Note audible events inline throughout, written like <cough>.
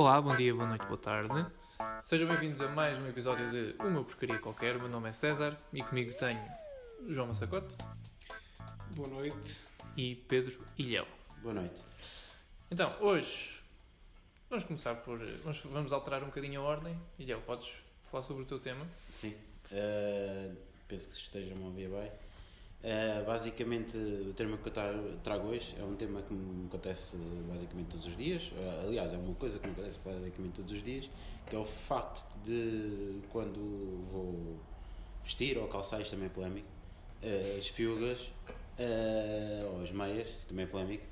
Olá, bom dia, boa noite, boa tarde. Sejam bem-vindos a mais um episódio de Uma Porcaria Qualquer. O meu nome é César e comigo tenho João Massacote Boa noite. e Pedro Ilhéu. Boa noite. Então, hoje vamos começar por. Vamos, vamos alterar um bocadinho a ordem. Ilhéu, podes falar sobre o teu tema? Sim. Uh, penso que estejam a ouvir bem. Uh, basicamente, o tema que eu tra- trago hoje é um tema que me acontece basicamente todos os dias. Uh, aliás, é uma coisa que me acontece basicamente todos os dias, que é o facto de quando vou vestir ou calçar, isto também é polémico, uh, as piugas ou as meias, também é polémico.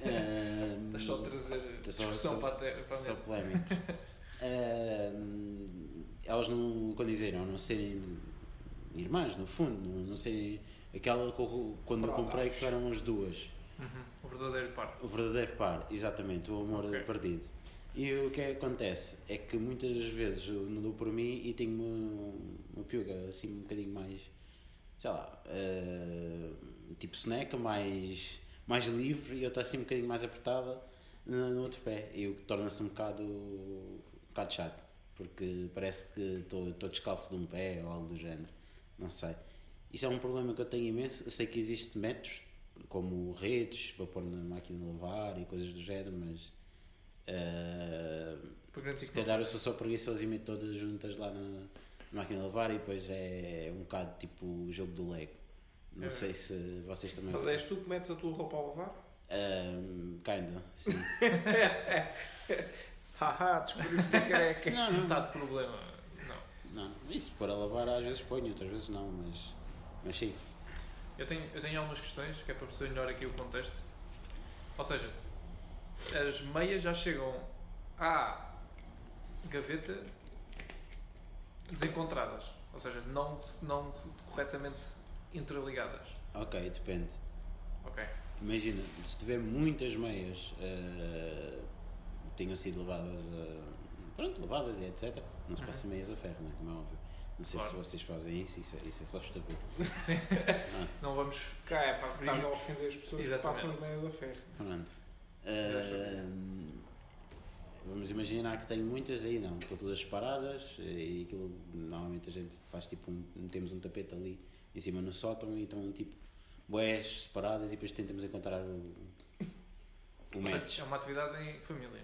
Uh, só a trazer discussão só- para a, te- para a são polémicos. <laughs> Elas não condizeram, não serem irmãs, no fundo, não, não serem aquela que eu- quando eu comprei que eram as duas. Uhum, O verdadeiro par. O verdadeiro par, exatamente, o amor Ok. perdido. E o que acontece é que muitas das vezes eu não dou por mim e tenho uma, uma piuga assim um bocadinho mais, sei lá, ah, tipo soneca, mais, mais livre e outra assim um bocadinho mais apertada no, no outro pé. E o que torna-se um bocado, um bocado chato, porque parece que estou estou descalço de um pé ou algo do género, não sei. Isso é um problema que eu tenho imenso. Eu sei que existem métodos, como redes para pôr na máquina de lavar e coisas do género, mas ah, grande se calhar eu sou só preguiçoso e meto todas juntas lá na, na máquina de lavar e depois é um bocado tipo o jogo do Lego. Não É. sei se vocês também. Mas és tu que metes a tua roupa a lavar? Um, kinda, sim. <laughs> Haha, descobriste a careca. não, não, Está de problema. Não. não. Isso para lavar às vezes ponho, outras vezes não, mas, mas sim. Eu tenho, eu tenho algumas questões que é para perceber melhor aqui o contexto. Ou seja, as meias já chegam à gaveta desencontradas. Ou seja, não, não corretamente interligadas. Ok, depende. Ok. Imagina, se tiver muitas meias eh, tenham sido levadas a. Pronto, levadas e etc. Não se Uhum. passa meias a ferro, né? como é óbvio. Não sei Claro. se vocês fazem isso, isso, é- isso é só estúpido. <laughs> Sim. <laughs> Não vamos. Cá é porque estás a ofender as pessoas Exatamente. que passam as meias a ferro. Pronto. Eh, vamos imaginar que tenho muitas aí, não. Estão todas separadas e aquilo, normalmente a gente faz tipo um, metemos um tapete ali em cima no sótão e estão tipo boés separadas e depois tentamos encontrar o, o match. é uma atividade em família.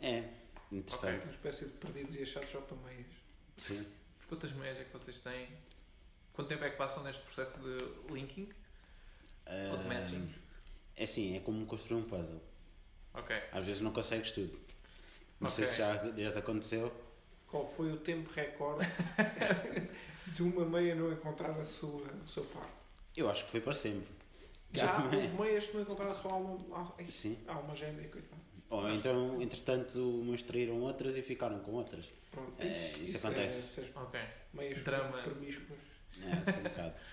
É, interessante. Uma espécie de perdidos e achados só para meias. Sim. Quantas meias é que vocês têm? Quanto tempo é que passam neste processo de linking? Ou de matching? É assim, é como construir um puzzle. Ok. Às vezes não consegues tudo. Não sei Ok. se já, já te aconteceu. Qual foi o tempo recorde <laughs> de uma meia não encontrar a sua, o seu par? Eu acho que foi para sempre. Já Já- houve meias que não encontraram a sua alma. Sim. alma gêmea, coitado. Ou então, entretanto, umas traíram outras e ficaram com outras. Pronto, É, isso acontece. É, essas Ok. meias Drama. promíscuas. É, assim um bocado. <laughs>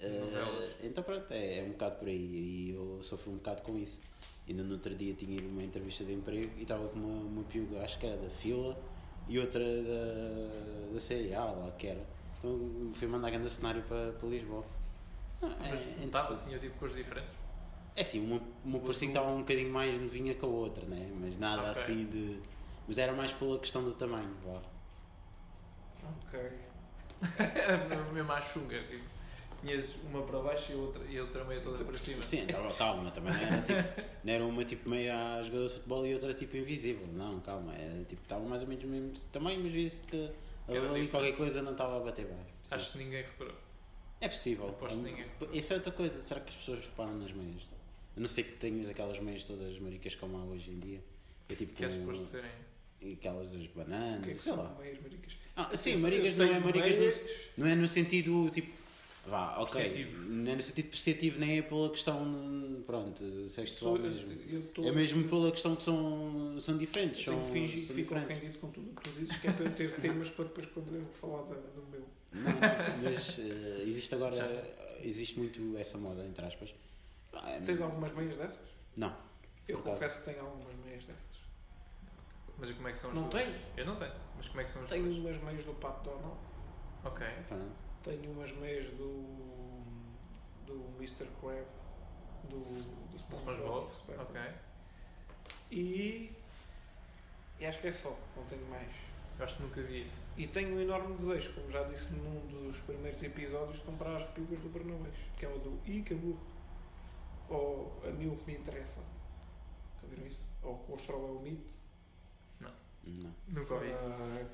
Novelas. então pronto, é, é um bocado por aí e eu sofro um bocado com isso. Ainda no outro dia tinha ido uma entrevista de emprego e estava com uma, uma piuga, acho que era da fila e outra da, da CIA, lá que era. Então fui mandar grande cenário para, para Lisboa. Ah, Mas é, estava assim, eu tipo cores diferentes. É assim, uma, uma parecia que estava um bocadinho mais novinha que a outra, né? mas nada Ok. assim de. Mas era mais pela questão do tamanho, vá. Ok. Era <laughs> mesmo à chunga, tipo. Tinhas uma para baixo e a outra, e outra meia toda para cima. Sim, estava calma, também não era tipo. <laughs> Não era uma tipo meio a jogador de futebol e outra tipo invisível. Não, calma, era tipo, estava mais ou menos o mesmo tamanho, mas visto que ali qualquer coisa não estava a bater bem. Sim. Acho que ninguém reparou. É possível. Aposto que ninguém. É, isso é outra coisa. Será que as pessoas reparam nas meias? A não ser que tenhas aquelas meias todas maricas como há hoje em dia. É tipo. Que é suposto serem. Aquelas das O bananas, que é que sei são lá. meias maricas? Ah, sim, Eu maricas não é maricas meias- no, não é no sentido tipo. Vá, ok. Perceptivo. Não é no sentido perceptivo, nem é pela questão. Pronto, sexual mesmo. eu tô- É mesmo pela questão que são, são diferentes. Tenho São, que fingir que são fico diferentes. ofendido com tudo o que tu dizes, que é para eu ter temas para depois quando eu falar da- do meu. Não, mas eh, existe agora. Já. Existe muito essa moda, entre aspas. Ah, é- Tens algumas meias dessas? Não. Eu confesso que tenho algumas meias dessas. Mas como é que são as Não tenho. Eu não tenho. Mas como é que são as Tenho umas meias do Pato Donald, Ok. Pá, não. tenho umas meias do. do Mr. Crab, do. do SpongeBob. Ok. E E acho que é só, não tenho mais. Eu acho que nunca vi isso. E tenho um enorme desejo, como já disse num dos primeiros episódios, de comprar as piugas do Bernabéus, que é o do Ica Burro. Ou a mim o que me interessa. Já viram isso? Ou o Costrol é o mito. Não. Nunca ouvi isso. Ah,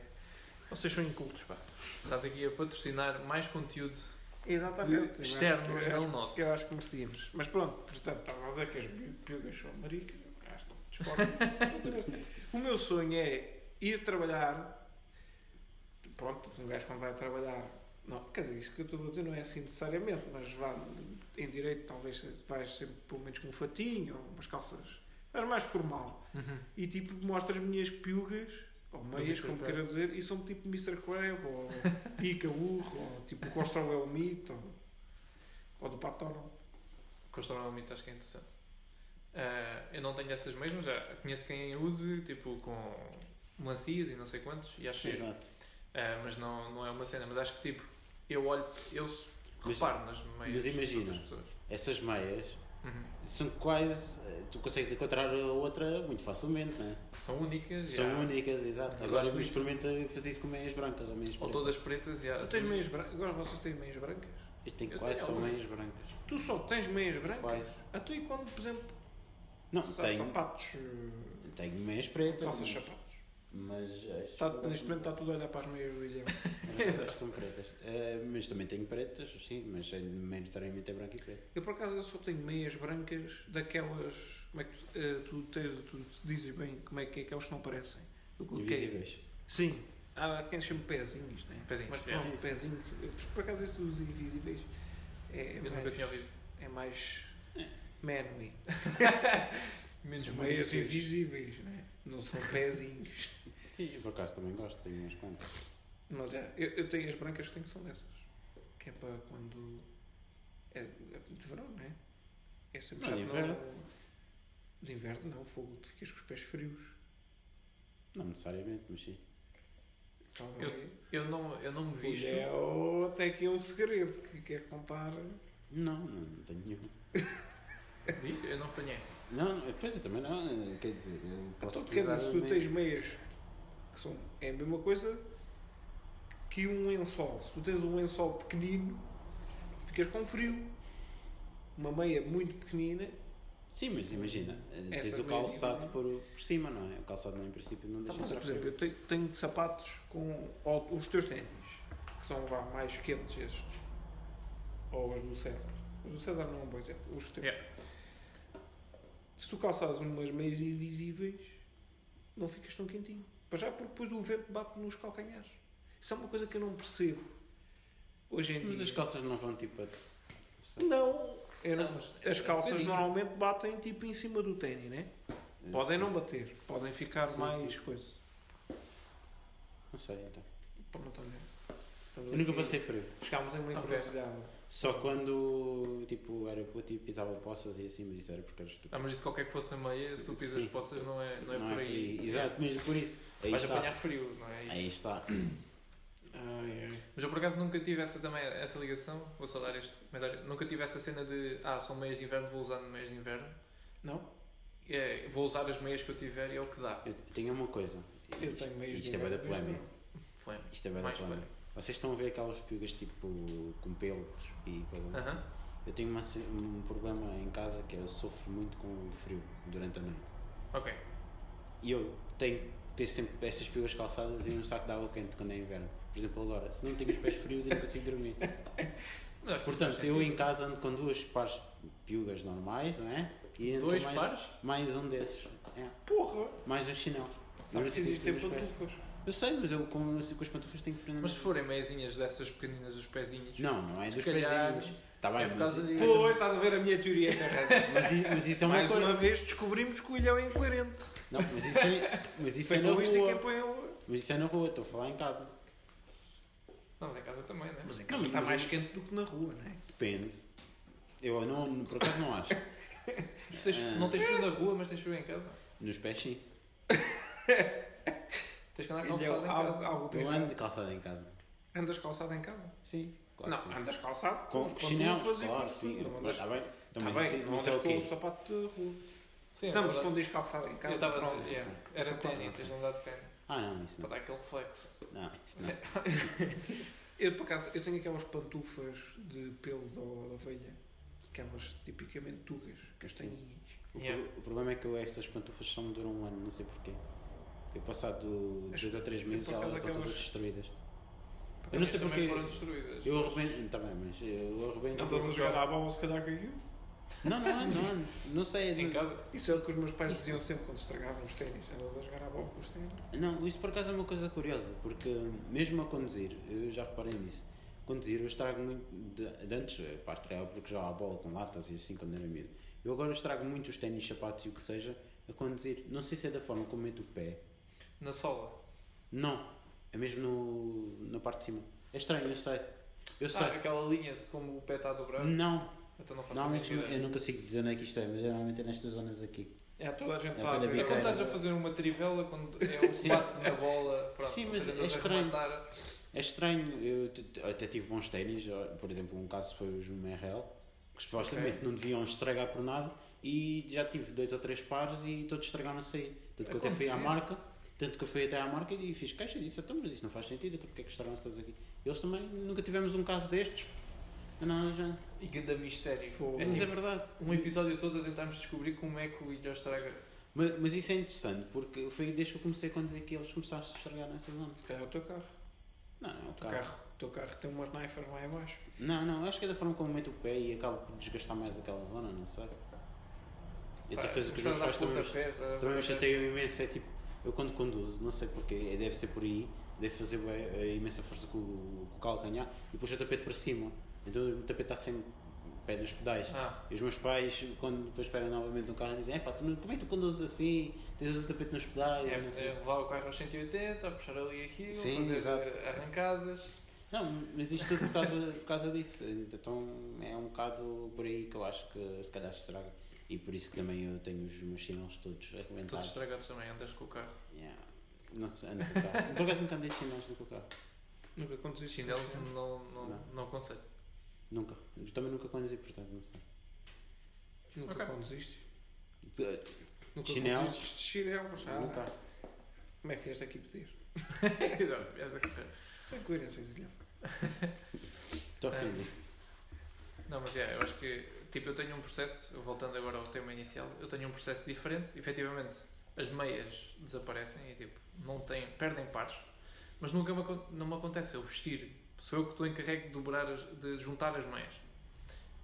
vocês são incultos, pá. Estás aqui a patrocinar mais conteúdo. Exatamente. De externo, eu não acho, nosso. Eu acho que merecíamos. Mas pronto, portanto, estás a dizer que as pi- piugas são maricas. Acho que <laughs> o meu sonho é ir trabalhar. Pronto, porque um gajo quando vai trabalhar. Não, quer dizer, isto que eu estou a dizer não é assim necessariamente, mas vá em direito, talvez vais sempre pelo menos com um fatinho ou umas calças. Mas mais formal. E tipo, mostro as minhas piugas, ou meias, como queira dizer, e são tipo Mr. Crab, ou <laughs> Ica Urro, ou tipo Costrol é o mito, ou, ou do Pato Donald. Um mito acho que é interessante. Ah, eu não tenho essas mesmas, já conheço quem use, tipo com melancias e não sei quantos, e acho. Exato. Ah, mas não, não é uma cena. Mas acho que tipo, eu olho, eu reparo nas meias mas imagina. das pessoas. Essas meias Uhum. são quase. Tu consegues encontrar a outra muito facilmente, não é? São únicas São há- únicas, exato. Eu Agora gosto experimenta fazer isso com meias brancas ou meias ou pretas. todas pretas e há Tu tens meias brancas? Agora vocês têm meias brancas? Eu tenho Eu quase tenho só algumas. meias brancas. Tu só tens meias brancas? Quase. A tu e quando, por exemplo, Não, tenho, sapatos, eh, tenho meias pretas. calças mas- sapatos. Mas acho Está, que neste momento está tudo a olhar para as meias do William. <laughs> Acho que são pretas. Eh, mas também tenho pretas, sim, mas maioritariamente é branco e preto. Eu por acaso eu só tenho meias brancas daquelas. Como é que tu, eh, tu tens, tu dizes bem como é que é aquelas que não parecem? Eu coloquei. Invisíveis. Sim. Há quem chama pezinhos, né? Pezinhos, Mas é. pronto, pezinhos. Por acaso esse dos invisíveis é, Eu nunca mais, tinha ouvido. é mais manly. <laughs> Menos meias invisíveis, né? Não são pezinhos. Sim, eu por acaso também gosto, tenho umas quantas. Mas é, eu, eu tenho as brancas que tenho que são dessas. Que é para quando. É, é de verão, não é? É sempre Não, de inverno. Não, de inverno não, fogo, tu ficas com os pés frios. Não necessariamente, mas sim. Tá Eu-. Eu não, eu não me visto. É o- até aqui um segredo que quer contar. Não, não, não tenho nenhum. <laughs> Eu não apanhei. Não, não, pois eu também não, quer dizer, eu posso Então, quer dizer, se tu tens meias que são. É a mesma coisa que um lençol. Se tu tens um lençol pequenino, ficas com frio. Uma meia muito pequenina, Sim, mas imagina, tens o calçado por, por cima, não é? O calçado não, em princípio não Tá, deixa mas, entrar por exemplo, eu tenho, tenho de sapatos com ou os teus ténis, que são vá, mais quentes estes, ou os do César. Os do César não é um bom exemplo, os teus. Yeah. Se tu calçares umas meias invisíveis, não ficas tão quentinho. Para já, porque depois o vento bate nos calcanhares. Isso é uma coisa que eu não percebo. Hoje em Mas dia. as calças não vão tipo a... Não, eu não- Não, mas- as calças Depende. normalmente batem tipo em cima do ténis, né? Podem não bater, podem ficar Sim, mais sim. coisa. Não sei, então. Pronto, olha. Estamos Eu nunca aqui- passei frio. Chegámos em uma Ok. encruzilhada. Só quando, tipo, era puto e pisava poças e assim, mas isso era porque era estúpido. Ah, mas isso qualquer que fosse a meia, se tu pisas Sim. as poças não é, não é por aí. Exato, mas por isso. Aí Vais está. apanhar frio, não é? Aí está. <clears throat> Ai, ai. Mas eu por acaso nunca tive essa também, essa ligação, vou só dar este comentário, nunca tive essa cena de ah, são meias de inverno, vou usar meias de inverno. Não? É, vou usar as meias que eu tiver e é o que dá. Eu tenho uma coisa. Eu Isto- tenho meias Isto de é bem da polémica. Isto é bem da polémica. Vocês estão a ver aquelas piugas tipo com pelos e coisas assim? Aham. Eu tenho uma um problema em casa que é eu sofro muito com frio durante a noite. Ok. E eu tenho ter sempre essas piugas calçadas e um saco de água quente quando é inverno. Por exemplo, agora, se não tenho os pés frios, eu não consigo dormir. <laughs> Não, Portanto, eu em casa ando com duas pares de piugas normais, não é? E Dois mais, pares? mais um desses. É. Porra! Mais uns chinelos. Sabes que existem pantufas. Eu sei, mas eu com, com as pantufas tenho que prender Mas se forem meiazinhas dessas pequeninas, os pezinhos. Não, não é dos calhar pezinhos. Está bem, é por mas, causa de- Pois, estás a ver a minha teoria tem razão. <laughs> mas, mas isso é uma Mais coisa. uma vez descobrimos que o ilhão é incoerente. Não, mas isso é, mas isso é na é rua. o... Mas isso é na rua, estou a falar em casa. Não, mas em casa também, né? Mas em Não, casa mas está eu- mais quente do que na rua, não é? Depende. Eu não, por acaso não acho. <laughs> Tu tens- Ah. Não tens frio na rua, mas tens frio em casa. Nos pés sim. <laughs> Tens que andar calçado em algo, casa. algo tem Eu ando de errado. calçado em casa. Andas calçado em casa? Sim. Claro não, sim. andas calçado Com com, os e claro, sim. Não Mas andas, está bem. Então, tá mas bem, isso, não isso é andas o com o sapato de rua. Sim, Não, é mas verdade. quando diz calçado em casa, Eu estava a pronto. dizer, yeah, era Só ténis, para- tens de andar de ténis. Ah, não, isso Para não. dar aquele flex. Não, isso não. <laughs> Eu, por acaso, eu tenho aquelas pantufas de pelo da, da ovelha, aquelas tipicamente tugas, castanhinhas. O, Yeah. pro- o problema é que eu, estas pantufas só me duram um ano, não sei porquê. Eu passado As- dois ou três meses elas estão todas aquelas- destruídas. Para Eu não sei também porque- foram destruídas. Eu arrebento, bem, mas eu arrebento. Andas a jogar à bola se calhar com aquilo? Não, não ando, não ando. Não sei. Em casa? Isso é o que os meus pais Isso- diziam sempre quando estragavam os ténis. Andas a jogar à bola com os ténis. Não, isso por acaso é uma coisa curiosa, porque mesmo a conduzir, eu já reparei nisso, conduzir eu estrago muito, de, de antes, eh, pá, estragava porque já há bola com latas e assim quando era miúdo. Eu agora estrago muito os ténis, sapatos e o que seja a conduzir. Não sei se é da forma como meto o pé. Na sola. Não, é mesmo no, na parte de cima. É estranho, eu sei. Eu sei. Ah, aquela linha de como o pé está dobrado. não, Então não faço normalmente a eu ideia. não consigo dizer onde é que isto é, mas geralmente é nestas zonas aqui. É, toda a gente É está a para ver. É quando estás a fazer uma trivela, quando é o <laughs> Sim. bate na bola. Pronto, Sim, mas seja, é a estranho. É estranho, eu até tive bons ténis, por exemplo, um caso foi os MRL, que supostamente Ok. não deviam estragar por nada, e já tive dois ou três pares e todos estragaram a sair. Tanto que eu até fui à marca, tanto que eu fui até à marca e fiz queixa e disse, então, mas isso não faz sentido, então porque é que estragaram todos aqui? Eles também nunca tivemos um caso destes. Não, já. E grande mistério. Fogo. É Mas é verdade. um episódio todo a tentarmos descobrir como é que o Ilha estraga. Mas, mas isso é interessante, porque foi desde que eu comecei a conduzir que eles começaram a estragar nessa zona. Se calhar é o teu carro. Não, não, é o O teu carro. carro, o teu carro tem umas naifas lá em baixo. Não, não, acho que é da forma como meto o pé e acabo por desgastar mais aquela zona, não sei. E outra coisa que os meus pais também, também me chateiam imenso é tipo, eu quando conduzo, não sei porquê, deve ser por aí, deve fazer bué, eh, imensa força com, o- com o calcanhar e depois o tapete para cima. Então o tapete está sempre pé nos pedais. Ah, E os meus pais, quando depois esperam novamente no carro, dizem: tu, como é que tu conduzes assim? Tens o tapete nos pedais? é, sei. é levar o carro aos 180, puxar ali aquilo, Sim, fazer exato. eh, arrancadas. Não, mas isto tudo por causa, por causa disso. Então é um bocado por aí que eu acho que se calhar se estraga. E por isso que também eu tenho os meus chinelos todos Todos arrebentados. estragados também, andas com o carro. Yeah. Não sei, ando com o carro. Por acaso nunca andei de chinelos no carro. Nunca conduziste. Chinelos não, não, Não. não aconselho. Nunca. Eu também nunca conduzi, portanto não sei. Nunca Ok. conduziste. Tu- Nunca Chinelos? conduziste de chinelos. Ah, Nunca. Como é que vieste aqui pedir? <laughs> Exato, vieste a correr. Sem coerência, Guilherme. Estou ofendido. Não, mas é, eu acho que tipo, eu tenho um processo, voltando agora ao tema inicial, eu tenho um processo diferente. Efetivamente, as meias desaparecem e tipo, não têm, perdem pares, mas nunca me, não me acontece eu vestir. Sou eu que estou encarregue de, dobrar as, de juntar as meias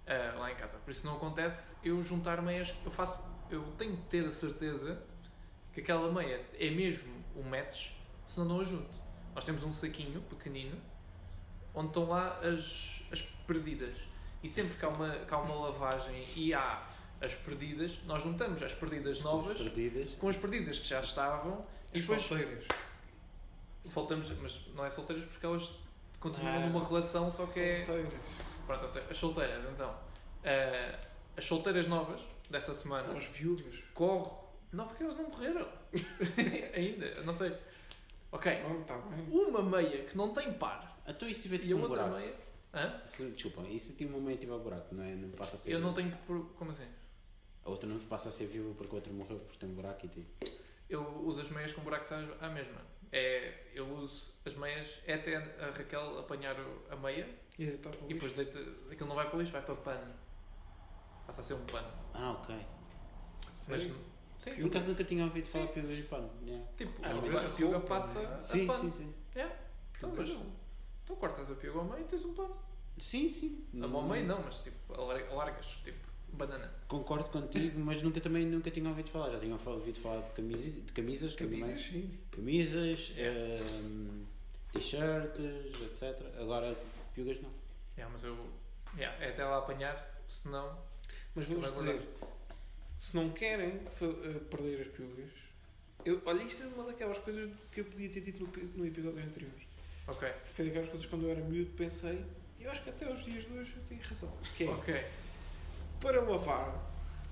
ah, lá em casa. Por isso não acontece eu juntar meias. Eu faço, eu tenho que ter a certeza que aquela meia é mesmo um match, senão não a junto. Nós temos um saquinho pequenino onde estão lá as, as perdidas. E sempre que há, uma, que há uma lavagem e há as perdidas, nós juntamos as perdidas novas Perdidas. com as perdidas que já estavam e As depois solteiras. voltamos, mas não é solteiras porque elas continuam Ah, numa relação, só que é. Solteiras. Pronto, até- as solteiras, então. ah, as solteiras novas dessa semana As viúvas. corro. Não, porque elas não morreram. <laughs> Ainda, não sei. Ok. Não, bem. Uma meia que não tem par Então e se tiver e a tipo um outra buraco? meia. Hã? Se- Desculpa, e se tipo uma meia tiver buraco, não é? Não passa a ser. Eu não tenho. por- Como assim? A outra não passa a ser viva porque a outra morreu porque tem um buraco e tipo. Eu uso as meias com buracos à à mesma. É, eu uso as meias é até a Raquel apanhar a meia E e depois deita, aquilo não vai para o lixo, vai para pano. Passa a ser um pano. Ah, ok. Mas, sim, Por acaso nunca tinha ouvido falar Sim. piugas de pano. Yeah. tipo, Às a vezes a a piuga passa né? a Sim, pano. sim, sim. É. Então, mas, então cortas a piuga ao meio e tens um pano. Sim, sim. A ao meio não, mas tipo, alar- alargas, tipo, banana. Concordo contigo, mas nunca também nunca tinha ouvido falar. Já tinha ouvido falar de camisas, de camisas, também. Camisas, sim. camisas, Yeah. ehm, t-shirts, etc. Agora piugas não. É, mas eu. Yeah, é até lá apanhar, senão. Mas vou-vos dizer, se não querem eh, perder as piugas, eu, olha, isto é uma daquelas coisas que eu podia ter dito no, no episódio anterior. Ok. Foi daquelas coisas que quando eu era miúdo pensei, e eu acho que até os dias de hoje eu tenho razão. Que é, Ok. para lavar,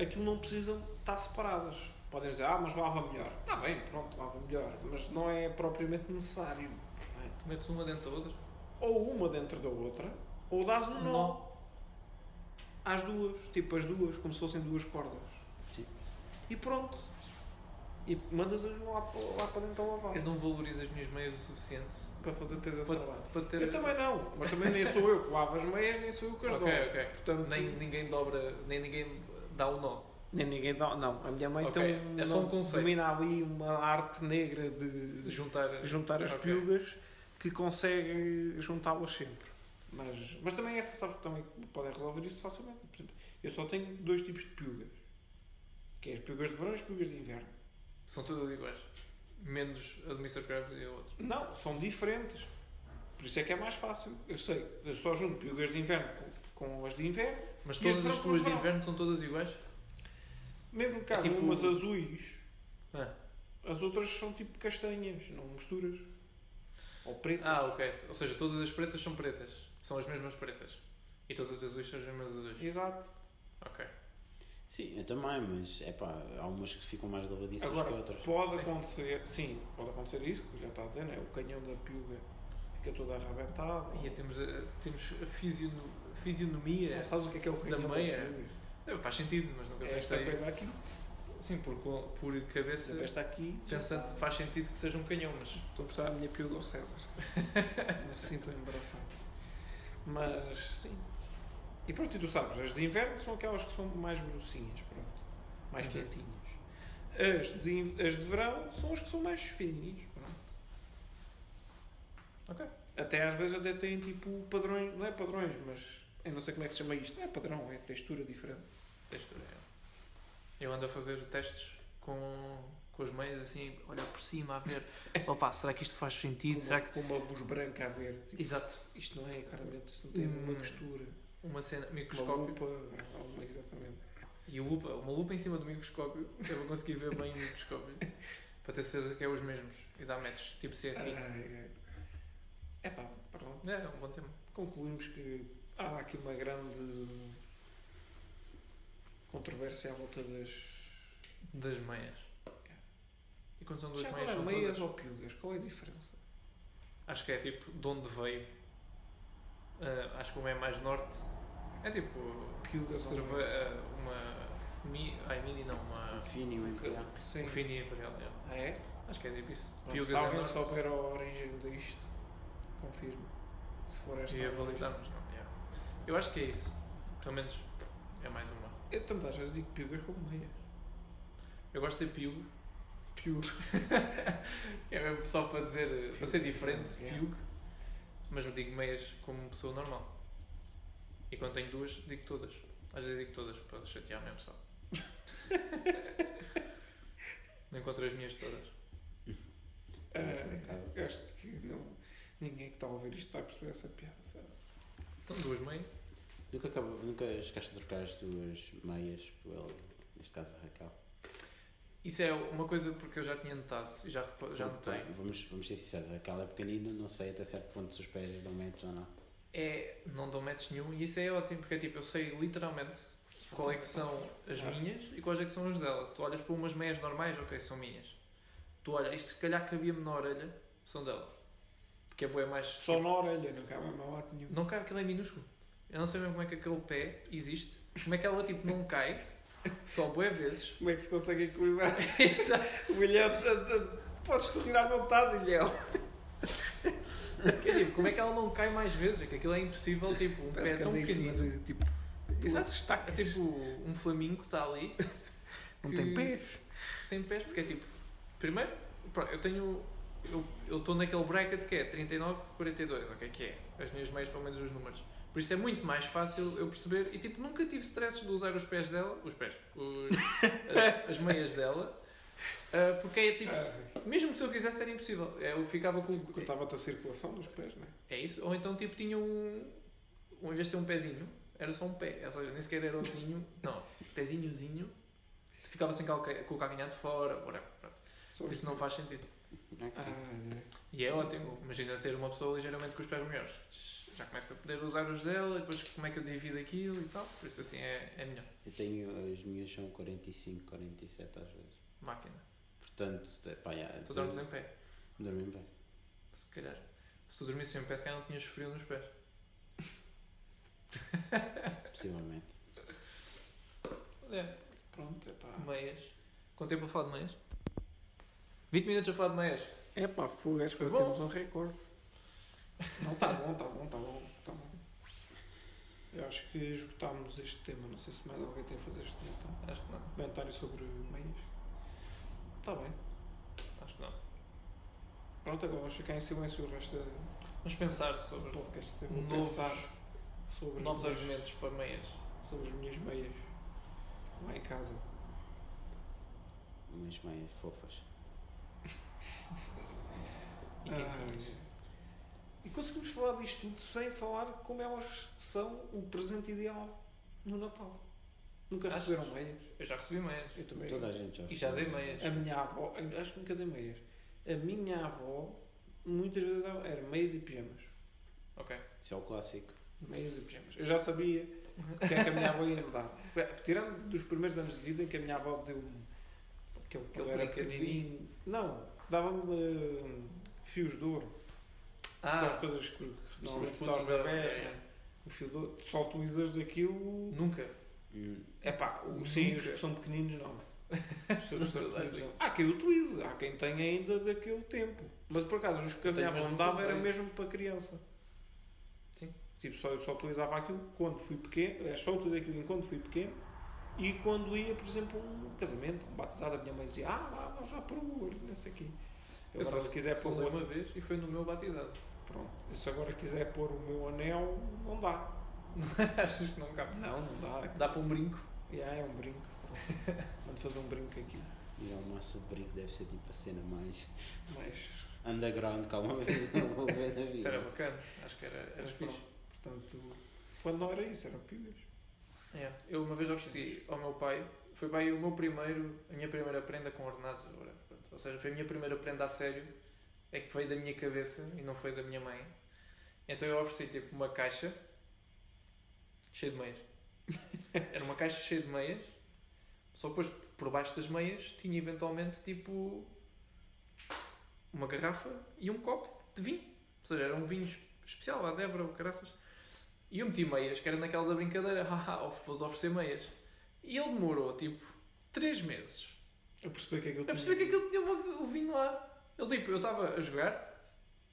aquilo não precisam estar separadas. Podem dizer, ah, mas lava melhor. Está bem, pronto, lava melhor. Mas não é propriamente necessário. Tu metes uma dentro da outra. Ou uma dentro da outra, ou dás um nó. Nó. Às duas. Tipo as duas, como se fossem duas cordas. Sim. e pronto. E mandas-as lá, para- lá para dentro a lavar. Eu não valorizo as minhas meias o suficiente Para fazer teres esse para, trabalho. para ter. Eu também não, mas também nem sou eu que lavo as meias, nem sou eu que as Ok, dobro. ok. Portanto, Nem ninguém dobra, nem ninguém dá o nó. nem ninguém dá. Não, a minha mãe Ok, tem é só um conceito. domina ali uma arte negra de Juntar. juntar as Ok. piugas que consegue juntá-las sempre. Mas, mas também é, sabes, também podem resolver isso facilmente. Por exemplo, eu só tenho dois tipos de piugas. Que é as piugas de verão e as piugas de inverno. São todas iguais. Menos a do Mr. Krabs e a outra. Não, são diferentes. Por isso é que é mais fácil. Eu sei, eu só junto piugas de inverno com, com as de inverno. Mas as todas as as de inverno são todas iguais? Mesmo que haja tipo- umas azuis, Ah. as outras são tipo castanhas, não misturas. Ou pretas. Ah, ok. Ou seja, todas as pretas são pretas. São as mesmas pretas. E todas as azuis são as mesmas azuis. Exato. Ok. Sim, eu também, mas é pá, há umas que ficam mais lavadiças Agora, que outras. pode Sim. acontecer, sim, pode acontecer isso, que já está a dizer, né? o canhão da piuga fica todo arrebentado. E temos a, temos a fisiono- fisionomia. Não sabes o que é que é o canhão da, meia. piuga? Eh, Faz sentido, mas nunca É esta pensei. coisa aqui, Sim, por, por cabeça. esta aqui. Pensando, está. faz sentido que seja um canhão, mas. Estou a mostrar a minha piuga ao César. Não se sinto embaraçado. Mas, sim. E pronto, e tu sabes, as de inverno são aquelas que são mais grossinhas, pronto. Mais Uhum. quentinhas. As de, as de verão são as que são mais fininhas, pronto. Ok. Até às vezes até têm tipo padrões, não é padrões, mas eu não sei como é que se chama isto. É padrão, é textura diferente. Textura, é. Eu ando a fazer testes com, com os meios assim, olhar por cima a ver. <laughs> Opa, será que isto faz sentido? Com Será uma, que. com uma luz branca a ver. Tipo, Exato. isto não é, claramente, isto não tem Hum, uma textura. Uma cena, Uma microscópio. lupa, uma- exatamente. E lupa, uma lupa em cima do microscópio, eu vou conseguir ver bem o microscópio. <laughs> para ter certeza que é os mesmos. E dá matches. Tipo se é assim. É pá, pronto. É, é um bom tema. Concluímos que há aqui uma grande controvérsia à volta das. Das meias. E quando são duas Já meias, agora, meias todas. ou piugas? Qual é a diferença? Acho que é tipo de onde veio. Ah, acho que uma é mais norte. É tipo. Ou Cerve meias? ah, uma. Mi, ai, mini não, uma. Fino e imperial. Sim. Um fini imperial. é. Ah, é? Acho que é tipo isso. Pronto, se é alguém norte. souber a origem disto, confirme. Se for esta. E a a validarmos, não. yeah. Eu acho que é isso. Pelo menos é mais uma. Eu também às vezes digo piugas como meias. Eu gosto de ser piugo. Piuga. <laughs> É mesmo só para dizer. para ser diferente, Yeah. piugo. Mas eu digo meias como pessoa normal. E quando tenho duas, digo todas. Às vezes digo todas para chatear mesmo só. <laughs> não encontro as minhas todas. Ah, eu acho que não, ninguém que está a ouvir isto vai perceber essa piada, sabe? Então, duas meias. Nunca, acaba, nunca chegaste a trocar as tuas meias pelo, neste caso a Raquel. Isso é uma coisa porque eu já tinha notado e já, já notei. Vamos, vamos ser sinceros, a Raquel é pequenina, não sei até certo ponto se os pés dão metros ou não. É, não dou match nenhum e isso é ótimo porque é tipo, eu sei literalmente qual é que são as Ah. minhas e quais é que são as dela. Tu olhas para umas meias normais, ok, são minhas. Tu olhas, isto se calhar cabia-me na orelha, são dela. Porque é boa mais. Só na orelha, não cabe a lado nenhum. Não cabe, aquilo é minúsculo. Eu não sei mesmo como é que aquele pé existe. Como é que ela tipo não cai, só boé vezes. Como é que se consegue equilibrar? <laughs> Exato. O Ilhéu, podes-te rir à vontade, Ilhéu. Que é tipo, como é que ela não cai mais vezes? É que aquilo é impossível, tipo, um Parece pé tão pequenino. de, tipo, Exato. É tipo um flamingo que está ali. <laughs> Não tem pés. sem pés, porque é tipo, primeiro, eu tenho, eu eu estou naquele bracket que é 39, 42, ok, que é as minhas meias, pelo menos os números. Por isso é muito mais fácil eu perceber, e tipo, nunca tive stresses de usar os pés dela, os pés, os- as, <laughs> as meias dela, ah, porque é tipo, Ah, mesmo que se eu quisesse era impossível, É, eu ficava com, Cortava-te a circulação dos pés, não é? é isso, ou então tipo tinha um, um, em vez de ser um pezinho, era só um pé, ou seja, nem sequer era ozinho, não, pezinhozinho, ficava sem calca, com o calcanhar de fora, whatever, Isso não faz sentido. Ah, E é ótimo. Imagina ter uma pessoa ligeiramente com os pés melhores. Já começa a poder usar os dela, e depois como é que eu divido aquilo e tal. Por isso assim é, é melhor. Eu tenho, as minhas são 45, 47 às vezes. Máquina. Portanto, pá, já, Tu dormes em pé. dormem bem. Se calhar. Se tu dormisses em pé, se calhar não tinhas frio nos pés. Possivelmente. <laughs> É. pronto, é pá. Meias. Quanto tempo a falar de meias? 20 minutos a falar de meias. É pá, fogo, acho que Foi já bom. temos um recorde. Não, está bom, está bom, está bom, está bom. Eu acho que esgotámos este tema. Não sei se mais alguém tem a fazer este comentário. Acho que não. Comentário sobre meias. Está bem. Acho que não. Pronto, agora vamos ficar em silêncio o resto do Vamos pensar sobre podcast. Eu vou novos, pensar sobre, novos as- argumentos para meias. sobre as minhas meias lá em casa. Umas meias fofas. E Ah, quentinhas. E conseguimos falar disto tudo sem falar como elas são o presente ideal no Natal. Nunca Achas? receberam meias? Eu já recebi meias. Eu também. Toda a gente já. E já dei meias. A minha avó, acho que nunca dei meias. A minha avó, muitas vezes era meias e pijamas. Ok. Isso é o clássico. Meias e pijamas. Eu já sabia o que é que a minha avó ia me dar. Tirando dos primeiros anos de vida em que a minha avó deu-me aquele, Aquele quando era pequenininho. Não, dava-me hum, fios de ouro. Ah, Aquelas coisas que normalmente se dá aos bebés. é. né? O fio ouro. Só utilizas daquilo. nunca. Hum, É pá, sim, os que são pequeninos não. Não são não. Há quem utilize, há quem tenha ainda daquele tempo. Mas por acaso, os que Eu mesmo me dava era mesmo para criança. Sim. Tipo, só, eu só utilizava aquilo quando fui pequeno, é só utilizei aquilo enquanto fui pequeno e quando ia, por exemplo, um casamento, um batizado, a minha mãe dizia, ah, lá, nós já por ouro, nesse aqui. Eu Agora, só- se quiser pôr o uma vez e foi no meu batizado. Pronto. Se agora quiser pôr o meu anel, não dá. <laughs> Achas que não cabe? Não, não dá. Dá para um brinco. Yeah, é um brinco. <laughs> Vamos fazer um brinco aqui. E a massa de brinco deve ser tipo a cena mais Mas, underground que alguma vez eu vou ver na Isso era vida. bacana. Acho que era, era fixe. Portanto, quando não era isso, eram pigas. É. Eu uma vez ofereci ao meu pai, foi pai o meu primeiro, a minha primeira prenda com ordenados. Ou seja, foi a minha primeira prenda a sério, é que veio da minha cabeça e não foi da minha mãe. Então eu ofereci tipo uma caixa cheia de meias. <laughs> Era uma caixa cheia de meias, só depois por baixo das meias tinha eventualmente tipo uma garrafa e um copo de vinho. Ou seja, era um vinho especial, a Débora, o caraças. E eu meti meias, que era naquela da brincadeira, <laughs> haha, vou oferecer meias. E ele demorou tipo 3 meses Eu percebi que aquilo a perceber que aquele tinha uma- o vinho lá. Ele tipo, eu estava a jogar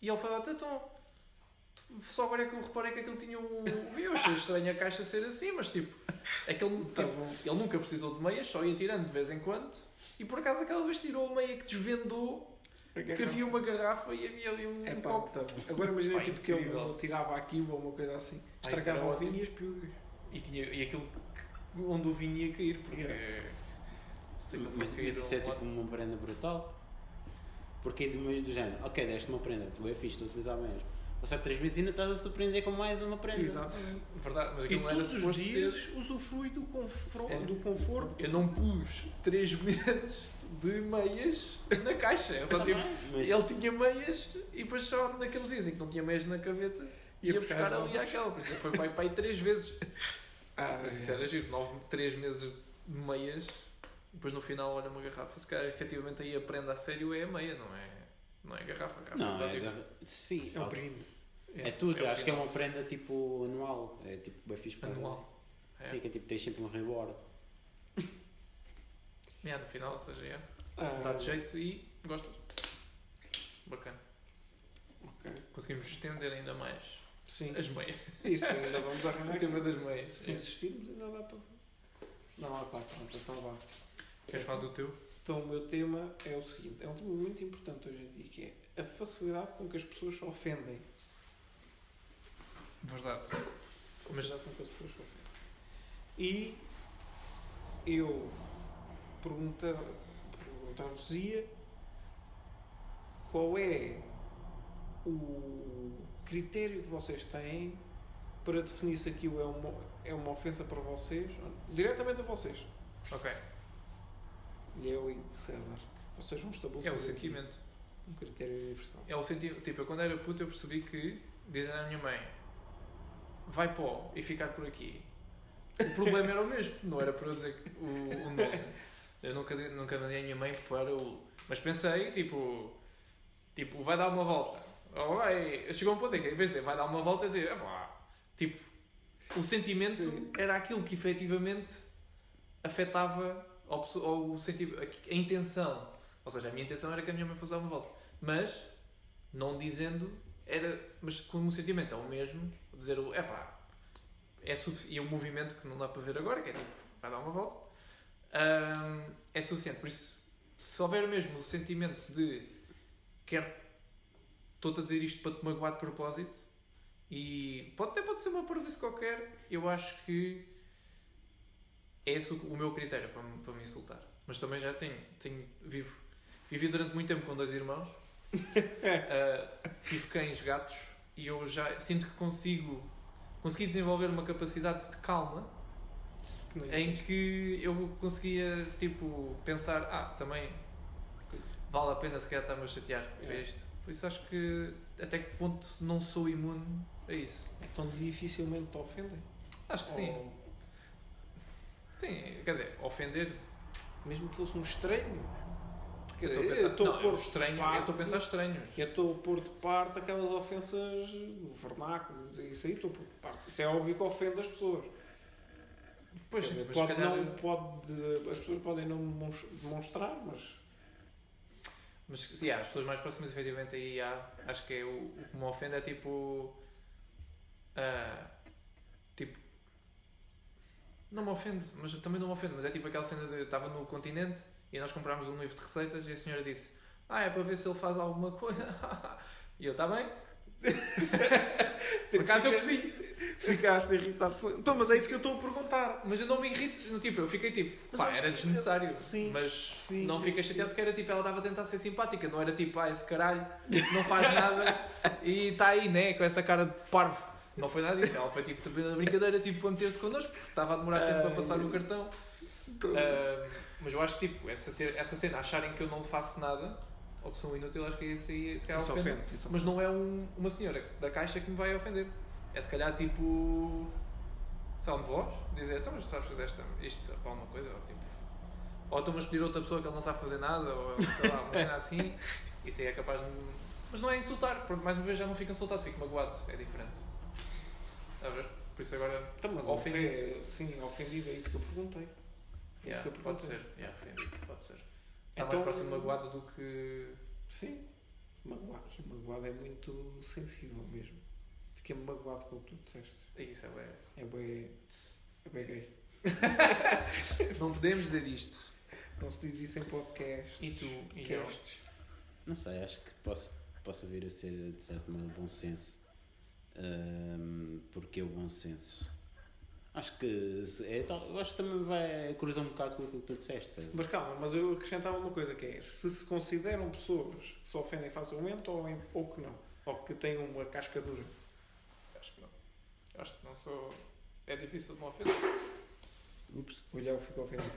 e ele falou, então, só agora é que eu reparei que aquele tinha vinho. Eu achei estranho a caixa ser assim, mas tipo, aquele, tipo, ele nunca precisou de meias, só ia tirando de vez em quando. E por acaso aquela vez tirou a meia que desvendou, que havia uma garrafa e havia ali um, É um pá, copo. tá. Agora imagina tipo que ele tirava aquilo ou uma coisa assim, Ah, isso estragava o vinho e as piugas. E, tinha, e aquilo que- onde o vinho ia cair, porque se aquilo Mas cair isso é um tipo uma prenda brutal. Porque é do meio do género, ok, deste uma prenda, foi fixe, estou a utilizar meias. Passar 3 meses e ainda estás a surpreender com mais uma prenda. Exatamente. Verdade, mas E aquilo era todos os suposto dias ser. usufrui do, confro- É. do conforto. Eu não pus 3 <laughs> meses de meias na caixa. É só tipo. Mas- Ele tinha meias e depois só naqueles dias em que não tinha meias na gaveta ia, Ia buscar, buscar ali aquela. Por isso foi pai pai três vezes. <laughs> Ah, Mas isso era giro, 3 meses de meias e depois no final olha uma garrafa. Se calhar efetivamente aí a prenda a sério é a meia, não é, não é a garrafa. A garrafa Não, só, é, garra- sim, é um ok. brinde. é tudo, é o acho que é uma prenda tipo anual, é tipo bem fixe para anual. É. Sim, que é tipo, tens sempre um reward. <laughs> É, no final, ou seja, é. Ah, Dá de jeito e gostas. Bacana. ok. Conseguimos estender ainda mais Sim. as meias. Isso, ainda vamos arranjar. <laughs> O tema das meias. Se insistirmos, ainda dá para. Não, pá, pronto, então vá. Queres falar do teu? Então, o meu tema é o seguinte: é um tema muito importante hoje em dia, que é a facilidade com que as pessoas se ofendem. Verdade. A facilidade com que as pessoas se ofendem. E eu pergunta- perguntar-vos-ia qual é o critério que vocês têm para definir se aquilo é uma, é uma ofensa para vocês, diretamente a vocês. Ok. Eu e César. Vocês vão É estabelecer o aqui sentimento. um critério universal. É o sentimento. Tipo, eu quando era puto eu percebi que, dizem à minha mãe, vai pó e ficar por aqui. O problema era o mesmo, não era para eu dizer o, o nome. Eu nunca, nunca mandei a minha mãe para o. Mas pensei, tipo, tipo, vai dar uma volta. Ou vai. Chegou um ponto em que, em vez de dizer vai dar uma volta, é dizer, "Epá", tipo, o sentimento Sim. era aquilo que efetivamente afetava ou, pesso- ou o sentido, a, a intenção. Ou seja, a minha intenção era que a minha mãe fosse dar uma volta. Mas, não dizendo, era, mas com um sentimento é o mesmo, dizer, o epá, é e o movimento que não dá para ver agora, que é tipo, vai dar uma volta, hum, é suficiente. Por isso, se houver mesmo o sentimento de quero, estou-te a dizer isto para te magoar de propósito, e pode, até pode ser uma parvoíce qualquer, eu acho que esse o, o meu critério para, me- para me insultar. Mas também já tenho, tenho vivo, vivi durante muito tempo com dois irmãos, uh, <laughs> tive cães, gatos, e eu já sinto que consigo consegui desenvolver uma capacidade de calma Que em que eu conseguia tipo pensar, ah, também vale a pena se calhar estar-me a chatear por É. isto. Por isso acho que até que ponto não sou imune a isso. Então dificilmente te ofendem. Acho que. Ou Sim, quer dizer, ofender. mesmo que fosse um estranho. Eu Quer estou a dizer, pensar, eu estou a não, pôr eu estranho, de eu estou a parte- pensar estranhos. Eu estou a pôr de parte aquelas ofensas do vernáculo, isso aí estou a pôr de parte. Isso é óbvio que ofende as pessoas. Pois, dizer, pode calhar, não, pode, as pessoas podem não demons- demonstrar, mas mas sim, há, as pessoas mais próximas, efetivamente, aí há. Acho que é o, o que me ofende é tipo. ah, tipo. Não me ofende, mas também não me ofende, mas é tipo aquela cena de. Eu estava no continente e nós comprámos um livro de receitas e a senhora disse: Ah, é para ver se ele faz alguma coisa. <laughs> e eu, está bem? <laughs> Por acaso eu cozinho. ficaste irritado com Então, mas é isso que eu estou a perguntar. Mas eu não me irrito, tipo, eu fiquei tipo, Mas pá, era desnecessário. Sim, mas sim, não sim. fiquei chateado porque era tipo, ela estava a tentar ser simpática, não era tipo, ah, esse caralho não faz nada <laughs> e está aí, né, com essa cara de parvo. Não foi nada disso, ela foi tipo, na brincadeira, tipo, para meter-se connosco, porque estava a demorar tempo a passar o cartão. Ah, mas eu acho que, tipo, essa, ter- essa cena, acharem que eu não faço nada, ou que sou um inútil, acho que isso aí se calhar Isso ofende. ofende. isso Mas não é um- uma senhora da caixa que me vai ofender. É se calhar tipo. Sei lá, voz, dizer, então, mas tu sabes fazer esta, isto para alguma coisa? Ou tipo. Ou estão-me a pedir outra pessoa que ele não sabe fazer nada, ou sei lá, uma cena <laughs> assim. Isso aí é capaz de. Mas não é insultar, porque mais uma vez já não fico insultado, fico magoado, é diferente. Está a ver? Por isso agora. Então, mas Ofendido. ofendido. Sim, ofendido é isso que eu perguntei. Foi Yeah, isso que eu pode perguntei. ser, yeah, ofendido, pode ser. Está Então- mais próximo de magoado do que. Sim. Magoado. E magoado é muito sensível mesmo. Fiquei magoado com o que tu disseste. Isso é bué. É bem, é bem gay. <laughs> Não podemos dizer isto. Não se diz isso em podcast. E tu e. Não sei, acho que posso, possa vir a ser de certo modo bom senso. Ahm, porque é o bom senso? Acho que se- é, eu acho que também vai cruzar um bocado com aquilo que tu disseste. sabe? Mas calma, mas eu acrescentava uma coisa que é se se consideram pessoas que se ofendem facilmente ou, em- ou que não. Ou que têm uma casca dura. Acho que não. Acho que não sou. É difícil de me ofender. Ups. O Ilhéu ficou ofendido.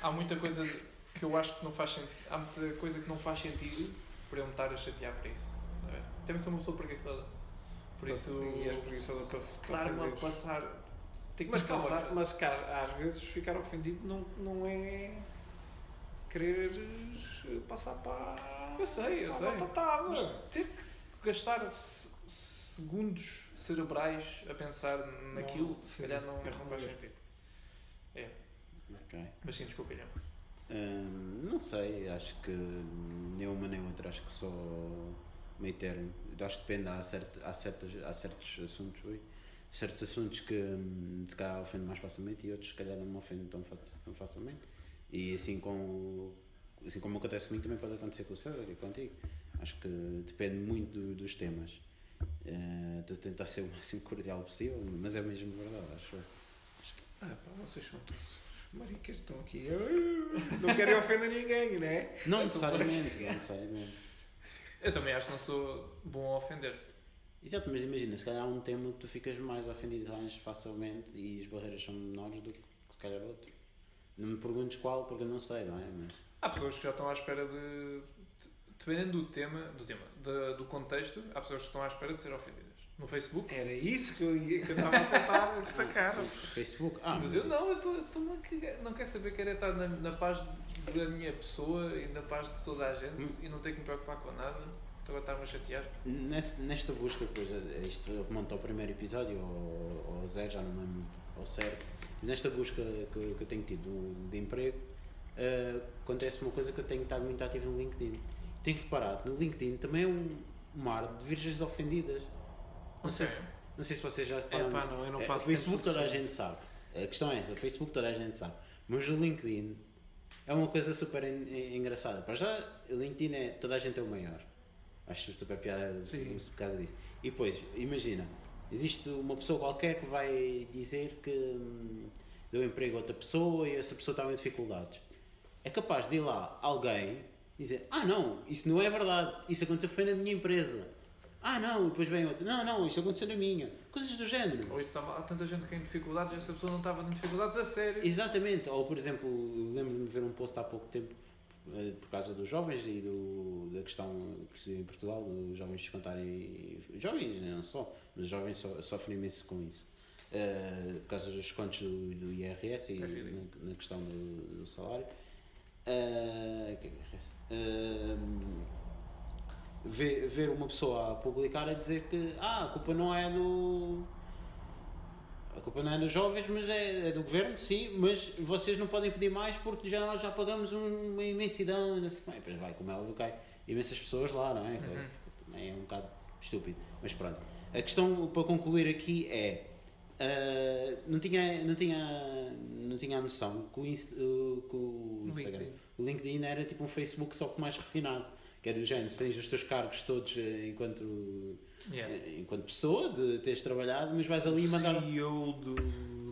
Há muita coisa que eu acho que não faz sentido. Há muita coisa que não faz sentido para eu me estar a chatear por isso. Ver? Também sou uma pessoa preguiçosa. Por isso. E és preguiçosa para te Estar-me a ofenderes. passar. Tem que Mas me calma, passar. mas que às, às vezes ficar ofendido não, não é quereres passar para, Eu sei, eu para sei. a batatada. Mas ter que gastar se- segundos cerebrais a pensar naquilo, Não, se calhar não, é não faz sentido. Ok. Mas sim, desculpa, Ilhão. Hum, não sei, acho que nenhuma nem outra, acho que só meio termo. Acho que depende, há, certo, há, certas, há certos assuntos, ui, certos assuntos que hum, se calhar ofendem mais facilmente e outros se calhar não me ofendem tão, tão facilmente. E assim como, assim como acontece comigo também pode acontecer com o César e contigo. Acho que depende muito do- dos temas. Eh, Estou a tentar ser o máximo cordial possível, mas é mesmo verdade, acho eu. Ah, pá, vocês são todos maricas, estão aqui. Não querem ofender ninguém, né? Não necessariamente, não necessariamente. Eu também acho que não sou bom a ofender. Exato, mas imagina, se calhar há um tema que tu ficas mais ofendido mais facilmente e as barreiras são menores do que se calhar outro. Não me perguntes qual, porque eu não sei, não é? Mas Há pessoas que já estão à espera de. de- Dependendo do tema, do, tema da- do contexto, há pessoas que estão à espera de ser ofendidas. No Facebook. Era isso que eu ia- que eu estava a tentar <laughs> sacar. Facebook, ah, mas eu não, eu estou- estou-me a cagar. Não quero saber, quero é estar na, na paz da minha pessoa e na paz de toda a gente Hum. e não ter que me preocupar com nada. Estou a estar-me a chatear. Nessa- Nesta busca, depois, isto remonta ao primeiro episódio, ou ao zero, já não me lembro ao certo. Nesta busca que, que eu tenho tido de emprego, uh, acontece uma coisa que eu tenho estado muito ativo no LinkedIn. Tenho que reparar, no LinkedIn também é um mar de virgens ofendidas. Não, sei, Ok. não sei se vocês já repararam É pá, não, eu não É, passo O Facebook toda a suficiente. gente sabe. A questão é essa, o Facebook toda a gente sabe. Mas o LinkedIn é uma coisa super en- en- engraçada. Para já, o LinkedIn é toda a gente é o maior. Acho super piada Sim. por causa disso. E depois, imagina, existe uma pessoa qualquer que vai dizer que hum, deu emprego a outra pessoa e essa pessoa está em dificuldades. É capaz de ir lá alguém dizer: Ah, não, isso não é verdade, isso aconteceu foi na minha empresa. Ah, não, depois vem outro: Não, não, isso aconteceu na minha. Coisas do género. Ou isso estava, há tanta gente que tem dificuldades e essa pessoa não estava em dificuldades a sério. Exatamente, ou por exemplo, eu lembro-me de ver um post há pouco tempo eh, por causa dos jovens e do, da questão que se vê em Portugal, dos jovens descontarem. Jovens, né, não só, mas os jovens so, sofrem imenso com isso. Eh, por causa dos descontos do, do IRS e É na, na questão do, do salário. Que IRS? Eh, ver, ver uma pessoa a publicar a dizer que ah, a culpa não é do. A culpa não é dos jovens, mas é, é do governo, sim, mas vocês não podem pedir mais porque já nós já pagamos um- uma imensidão, não sei como é. Depois vai, como é óbvio, cai imensas pessoas lá, não é? Uhum. Também é um bocado estúpido. Mas pronto. A questão para concluir aqui é. ah, não, tinha, não, tinha, não tinha a noção que o, Inst- uh, que o Instagram, LinkedIn. o LinkedIn era tipo um Facebook só que mais refinado. Que era do género, tens os teus cargos todos eh, enquanto, Yeah. eh, enquanto pessoa, de teres trabalhado, mas vais ali mandar. CEO do,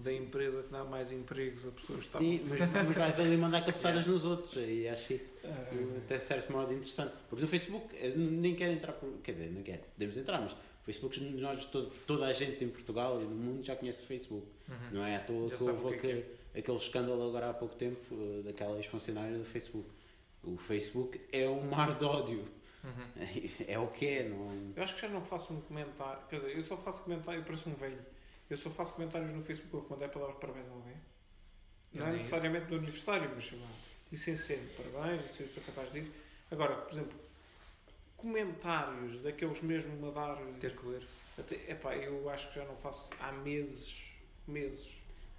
da empresa que dá mais empregos a pessoas que Sim, estavam- mas, mas vais ali mandar cabeçadas nos outros e acho isso Ah, até certo modo interessante. Porque no Facebook eu nem quero entrar por. Quer dizer, não quero, podemos entrar, mas o Facebook, nós, todo, toda a gente em Portugal e no mundo já conhece o Facebook. Uhum. Não é à toa que houve é aquele, aquele escândalo agora há pouco tempo eh, daquela ex-funcionária do Facebook. O Facebook é um mar de ódio. Uhum. <laughs> É o que é, não Eu acho que já não faço um comentário. Quer dizer, eu só faço comentário, eu pareço um velho. Eu só faço comentários no Facebook quando é para dar os parabéns a alguém. Não, Não é é necessariamente no aniversário, mas sei lá. Licenciei parabéns, isso eu sou capaz disso. Agora, por exemplo, comentários daqueles mesmo a dar. Ter que ler. Até, epá, eu acho que já não faço há meses. Meses.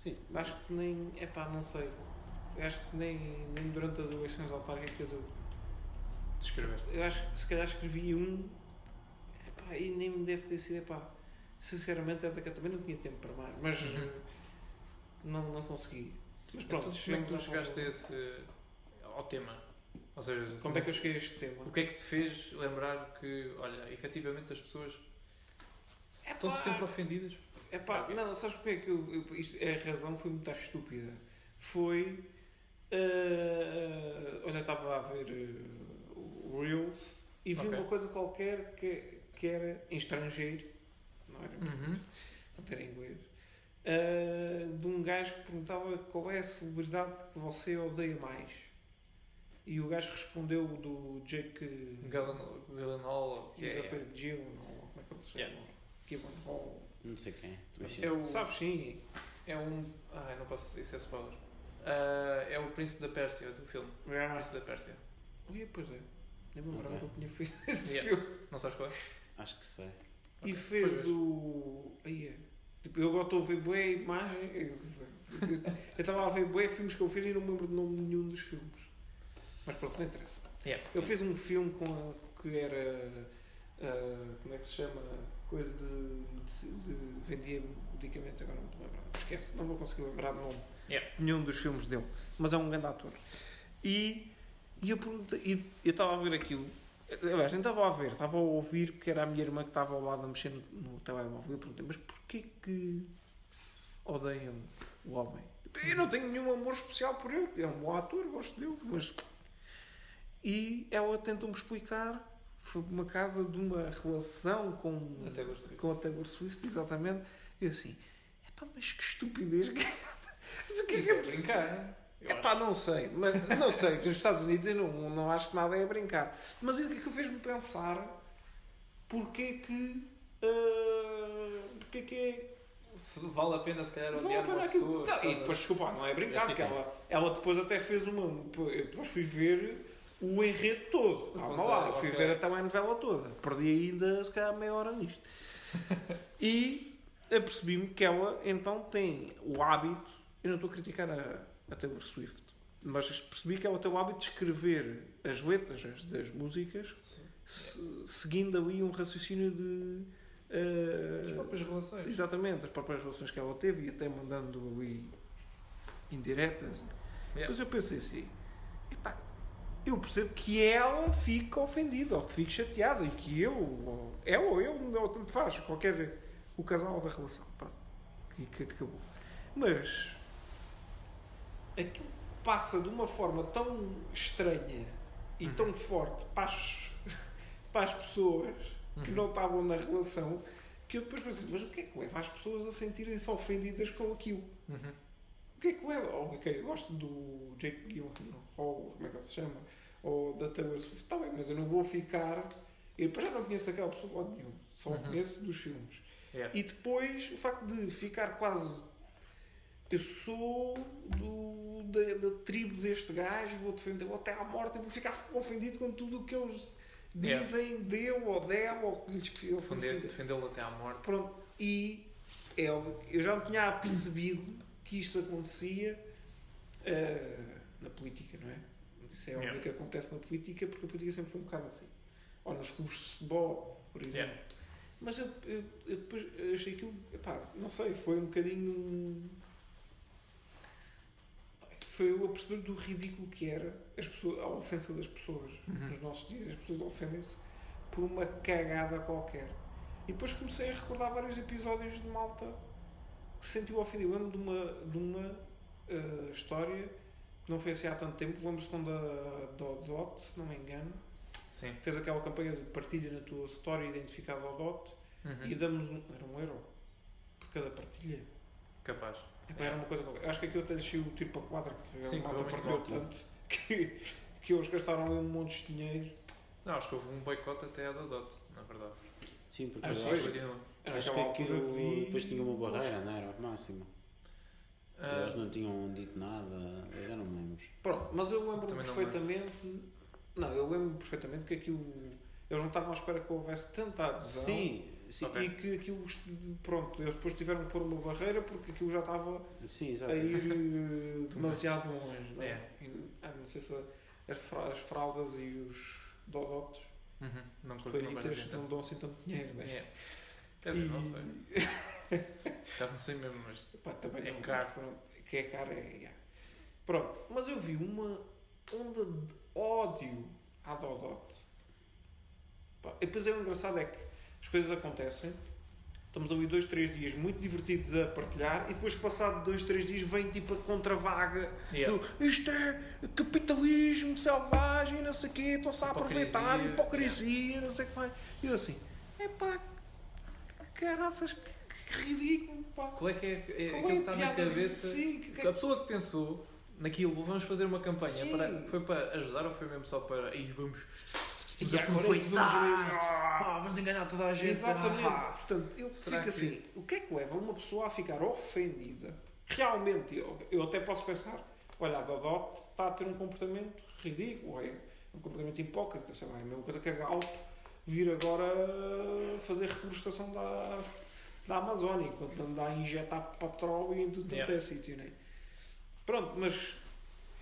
Sim. Acho que nem. Epá, não sei. Acho que nem, nem durante as eleições autárquicas eu Descreveste. eu acho que se calhar escrevi um epá, e nem me deve ter sido epá, sinceramente é daquela também não tinha tempo para mais mas Uhum. eh, não, não consegui mas pronto, Então, como é que tu chegaste a esse, ao tema? Ou seja, como é que eu cheguei a este tema o que é que te fez lembrar que, olha, efetivamente as pessoas Epá, estão-se sempre ofendidas? epá, não, sabes porque é que eu, eu- isto, a razão foi muito estúpida foi eh, olha, eu estava a ver o Reels e vi Ok. uma coisa qualquer que, que era em estrangeiro não era Uhum. até em inglês, ah, de um gajo que perguntava qual é a celebridade que você odeia mais. E o gajo respondeu do Jake Gyllen- Gyllenhaal, que é, exatamente, Gyllenhaal, como é que ele se chama? Yeah. Gyllenhaal. Não sei quem é. É o- Sabes sim. é um. Ah, não posso dizer, isso é spoiler. Ah, é o Príncipe da Pérsia, do filme. Ah, Príncipe da Pérsia. ui, pois é. Nem me lembrava que eu tinha feito <laughs> esse Yeah. filme. Não sabes qual é? acho que sei. E Ok, fez pois é. o. Aí é. Tipo, eu agora estou a ver boa imagem. <laughs> Eu eu estava a ver boa filmes que ele fez e não me lembro de nome de nenhum dos filmes. Mas pronto, não interessa. Yeah. Ele fez um filme com a- que era. ah, como é que se chama? Coisa de. de, de vendia medicamento, agora não me lembro. Esquece, não vou conseguir lembrar de nome. Yeah. Nenhum dos filmes dele. Mas é um grande ator. E, e eu perguntei. Eu estava a ver aquilo. Aliás, nem estava a ver, estava a ouvir porque era a minha irmã que estava ao lado a mexer no, no telemóvel. Eu perguntei, mas porquê que odeiam o homem? Eu não tenho nenhum amor especial por ele, é um bom ator, gosto dele, mas. E ela tentou-me explicar. Foi uma casa de uma relação com, A Taylor Swift. com a Taylor Swift, exatamente. E assim, epá, mas que estupidez. Que é que Isso é é brincar. Eu Epá, não sei, mas não sei, que nos Estados Unidos eu não, não acho que nada é brincar. Mas o que é que fez-me pensar porque que. ah, porque que é. Se vale a pena, se calhar, Vale odiar a pena uma pessoa. Não, e depois, desculpa, não é brincar, porque ela, ela depois até fez uma. Eu depois fui ver o enredo todo. Calma lá, eu fui Ok. ver a telenovela toda. Perdi ainda, se calhar, meia hora nisto. <laughs> e apercebi-me que ela, então, tem o hábito. Eu não estou a criticar a, a Taylor Swift. mas percebi que ela tem o hábito de escrever as letras das- das músicas se- seguindo ali um raciocínio de. eh, As próprias relações. exatamente, as próprias relações que ela teve e até mandando ali indiretas. Yeah. Depois eu pensei assim: epá, eu percebo que ela fica ofendida ou que fique chateada e que eu, ou ela ou eu, não tanto faz, qualquer. o casal da relação. Pronto, que, que acabou. Mas aquilo passa de uma forma tão estranha e Uhum. tão forte para as, <laughs> para as pessoas que Uhum. não estavam na relação que eu depois pensei, mas o que é que leva as pessoas a sentirem-se ofendidas com aquilo? Uhum. O que é que leva? Oh, ok, eu gosto do Jake Gyllenhaal, ou como é que ele se chama, ou da Taylor Swift, está bem, mas eu não vou ficar. Eu depois já não conheço aquela pessoa de lado nenhum, só Uhum. conheço dos filmes. Yeah. E depois o facto de ficar quase. Eu sou do, da, da tribo deste gajo, vou defendê-lo até à morte e vou ficar ofendido com tudo o que eles Yeah. dizem dele ou dela ou que lhes. Defendê-lo até à morte. Pronto, e é óbvio, que eu já me tinha percebido que isto acontecia eh, na política, não é? Isso é óbvio Yeah. que acontece na política porque a política sempre foi um bocado assim. Ou nos clubes de futebol, por exemplo. Yeah. Mas eu, eu, eu depois achei aquilo, epá, não sei, foi um bocadinho. Foi eu a perceber do ridículo que era as pessoas, a ofensa das pessoas Uhum. nos nossos dias. As pessoas ofendem-se por uma cagada qualquer. E depois comecei a recordar vários episódios de malta que se sentiu ofendido. Eu lembro de uma, de uma eh, história que não foi assim há tanto tempo. Lembro-se quando a Dodot, se não me engano, Sim. fez aquela campanha de partilha na tua história identificada ao DOT Uhum. e damos um, era um euro por cada partilha. Capaz. Epá, Era uma coisa qualquer. Eu acho que aquilo até desceu o tiro para quadra, que a Sim, malta correu muito partilhou mal. tanto que, que eles gastaram ali um monte de dinheiro. Não, acho que houve um boicote até à Dodot, na verdade. Sim, porque Ah, acho, Continua. Era acho que aquilo vi- depois tinha uma barreira, não era? O máximo. Ah, Eles não tinham dito nada, eu já não me lembro. Pronto, mas eu lembro Também não perfeitamente. Não, eu lembro perfeitamente que aquilo. Eles não estavam à espera que houvesse tanta adesão. Sim, sim, Ok. E que aquilo. Pronto, eles depois tiveram que pôr uma barreira porque aquilo já estava sim, a ir eh, <laughs> demasiado longe. Não, é? É. E, ah, não sei se as, fra- as fraldas e os dodotes, uhum. Não os curto, não não dão assim tanto dinheiro, né? Yeah. Quer dizer, não sei. E- <laughs> Caso não sei mesmo, mas. Pá, também É não, caro. mas pronto, que é caro, é. é. Pronto, mas eu vi uma onda de ódio à Dodot. Pá, E depois é o engraçado é que as coisas acontecem, estamos ali dois, três dias muito divertidos a partilhar e depois passado dois, três dias vem tipo a contravaga Yeah. do, isto é capitalismo selvagem, não sei o quê, estão-se a aproveitar, Hipocrisia, hipocrisia, não sei o que mais. E eu assim, epá, caraças, que, que ridículo, pá. Qual é que é, é é que está na cabeça? Sim, que- que- A pessoa que pensou naquilo, vamos fazer uma campanha, para, foi para ajudar ou foi mesmo só para. E vamos. E agora aproveitar! vamos- Ah, vamos enganar toda a gente! Exatamente. Ah. Portanto, eu fico que- assim, o que é que leva uma pessoa a ficar ofendida? Realmente, eu, eu até posso pensar, olha, a Dodot está a ter um comportamento ridículo, é um comportamento hipócrita, sei lá, é a mesma coisa que a Galp vir agora fazer reflorestação da, da Amazónia, enquanto anda a injetar petróleo em tudo quanto Yeah. é sítio, né? Pronto, mas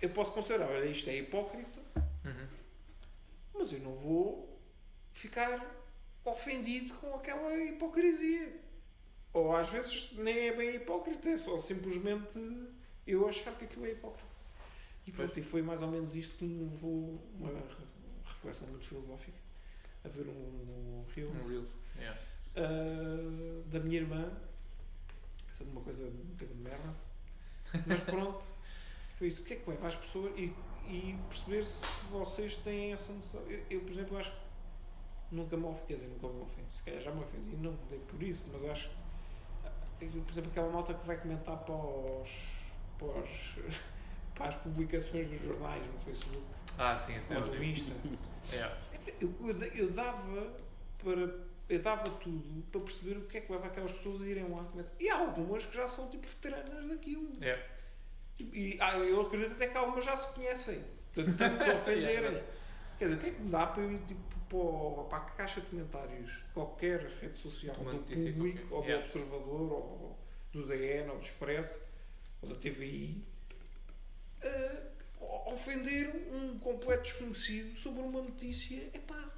eu posso considerar, olha, isto é hipócrita, Uhum. Mas eu não vou ficar ofendido com aquela hipocrisia. Ou às vezes nem é bem hipócrita, é só simplesmente eu achar que aquilo é hipócrita. E pronto, e foi mais ou menos isto que me levou uma re- reflexão muito filosófica a ver um, um Reels Um Reels. Yeah. ah, da minha irmã. Essa é uma coisa um tema de merda. Mas pronto, foi isso. O que é que leva as pessoas e, e perceber se vocês têm essa noção. Eu, eu, por exemplo, acho que nunca me ofendi, quer dizer, nunca me ofendi. Se calhar já me ofendi, não dei por isso, mas acho que, por exemplo, aquela malta que vai comentar para, os, para, os- para as publicações dos jornais no Facebook Ah, sim, é ou no horrível. Insta. Yeah. <laughs> Eu, eu, eu dava para. Eu dava tudo para perceber o que é que leva aquelas pessoas a irem lá comentar. E há algumas que já são tipo veteranas daquilo. Yeah. E ah, eu acredito até que algumas já se conhecem. Tanto se <laughs> ofenderem. Yeah, Quer dizer, o que é que me dá para eu ir tipo, para, a caixa de comentários de qualquer rede social, Uma do Público, ou do. Observador, ou do DN, ou do Expresso, ou da TVI, a o- ofender um completo desconhecido sobre uma notícia, epá,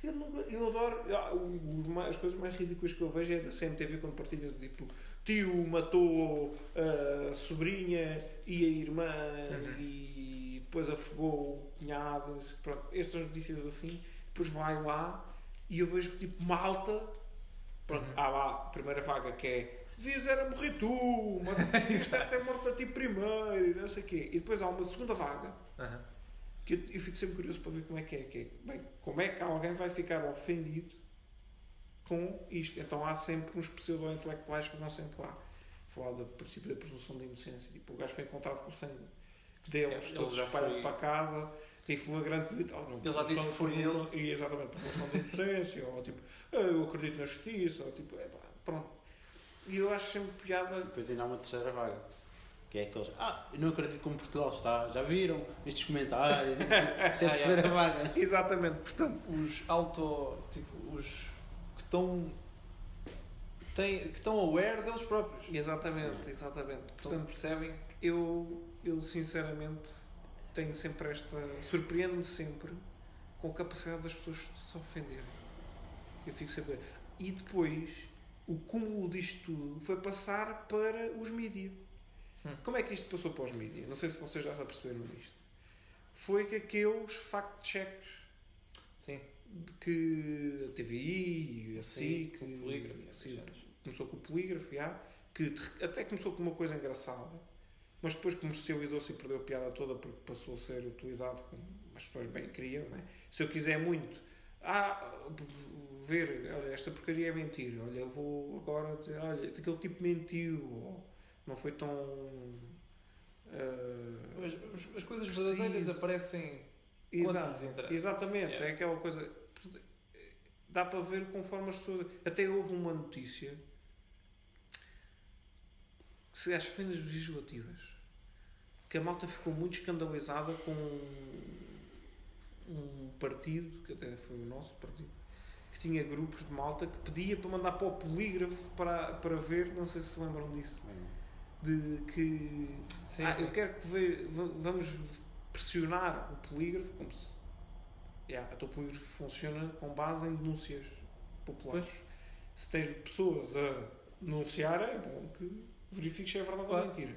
que eu, nunca, eu adoro, ah, o mais- as coisas mais ridículas que eu vejo é da CMTV quando partilha tipo, tio matou a sobrinha e a irmã Uhum. e depois afogou esse- pronto, essas notícias assim, depois vai lá e eu vejo tipo malta, pronto, Uhum. há lá a primeira vaga que é devias era morrer tu, mas <laughs> devias ter até morto a ti primeiro, e não sei o quê. E depois há uma segunda vaga Aham. que eu, eu fico sempre curioso para ver como é que é, que é. Bem, como é que alguém vai ficar ofendido com isto? Então há sempre uns pseudo-intelectuais que vão sempre lá falar do princípio da presunção da inocência. Tipo, o gajo foi encontrado com o sangue deles, Ele todos já espalhados foi- para casa, tem flagrante delito. Oh, não, Ele já disse que foi presunção- E exatamente, presunção da inocência, ou tipo, "Ah, eu acredito na justiça, ou tipo, é pá, pronto. E eu acho sempre piada. Depois ainda há uma terceira vaga. Que é aqueles. Ah, eu não acredito como Portugal está. Já viram estes comentários? <laughs> Isso, é a terceira <laughs> vaga. Exatamente, portanto, Os auto. Tipo, os estão. Têm, que estão aware deles próprios. exatamente, exatamente. Portanto, percebem. eu, eu sinceramente tenho sempre esta. surpreendo-me sempre com a capacidade das pessoas de se ofenderem. Eu fico sempre. E depois, o cúmulo disto tudo foi passar para os mídias. Hum. Como é que isto passou para os mídias? Não sei se vocês já se aperceberam disto. Foi que aqueles fact-checks Sim. De que a TVI, a SIC, com o polígrafo, sim, essas cenas. começou com o polígrafo, já, que até começou com uma coisa engraçada, mas depois comercializou-se e perdeu a piada toda porque passou a ser utilizado como as pessoas bem queriam. É? Se eu quiser muito, ah, ver, olha, esta porcaria é mentira, olha, eu vou agora dizer, olha, aquele tipo mentiu, ou não foi tão. ah, As, as- as coisas Preciso. verdadeiras aparecem Exato. Exatamente, Yeah. é aquela coisa. Dá para ver conforme as pessoas. Até houve uma notícia que se as fendas legislativas que a malta ficou muito escandalizada com um partido, que até foi o nosso partido, que tinha grupos de malta que pedia para mandar para o polígrafo para, para ver, não sei se se lembram disso, de que Sim, ah, sim. eu quero que ve- va- vamos pressionar o polígrafo como se yeah, então o polígrafo funciona com base em denúncias populares. Se tens pessoas a denunciar, é bom que verifiques se é verdade Claro. ou mentira.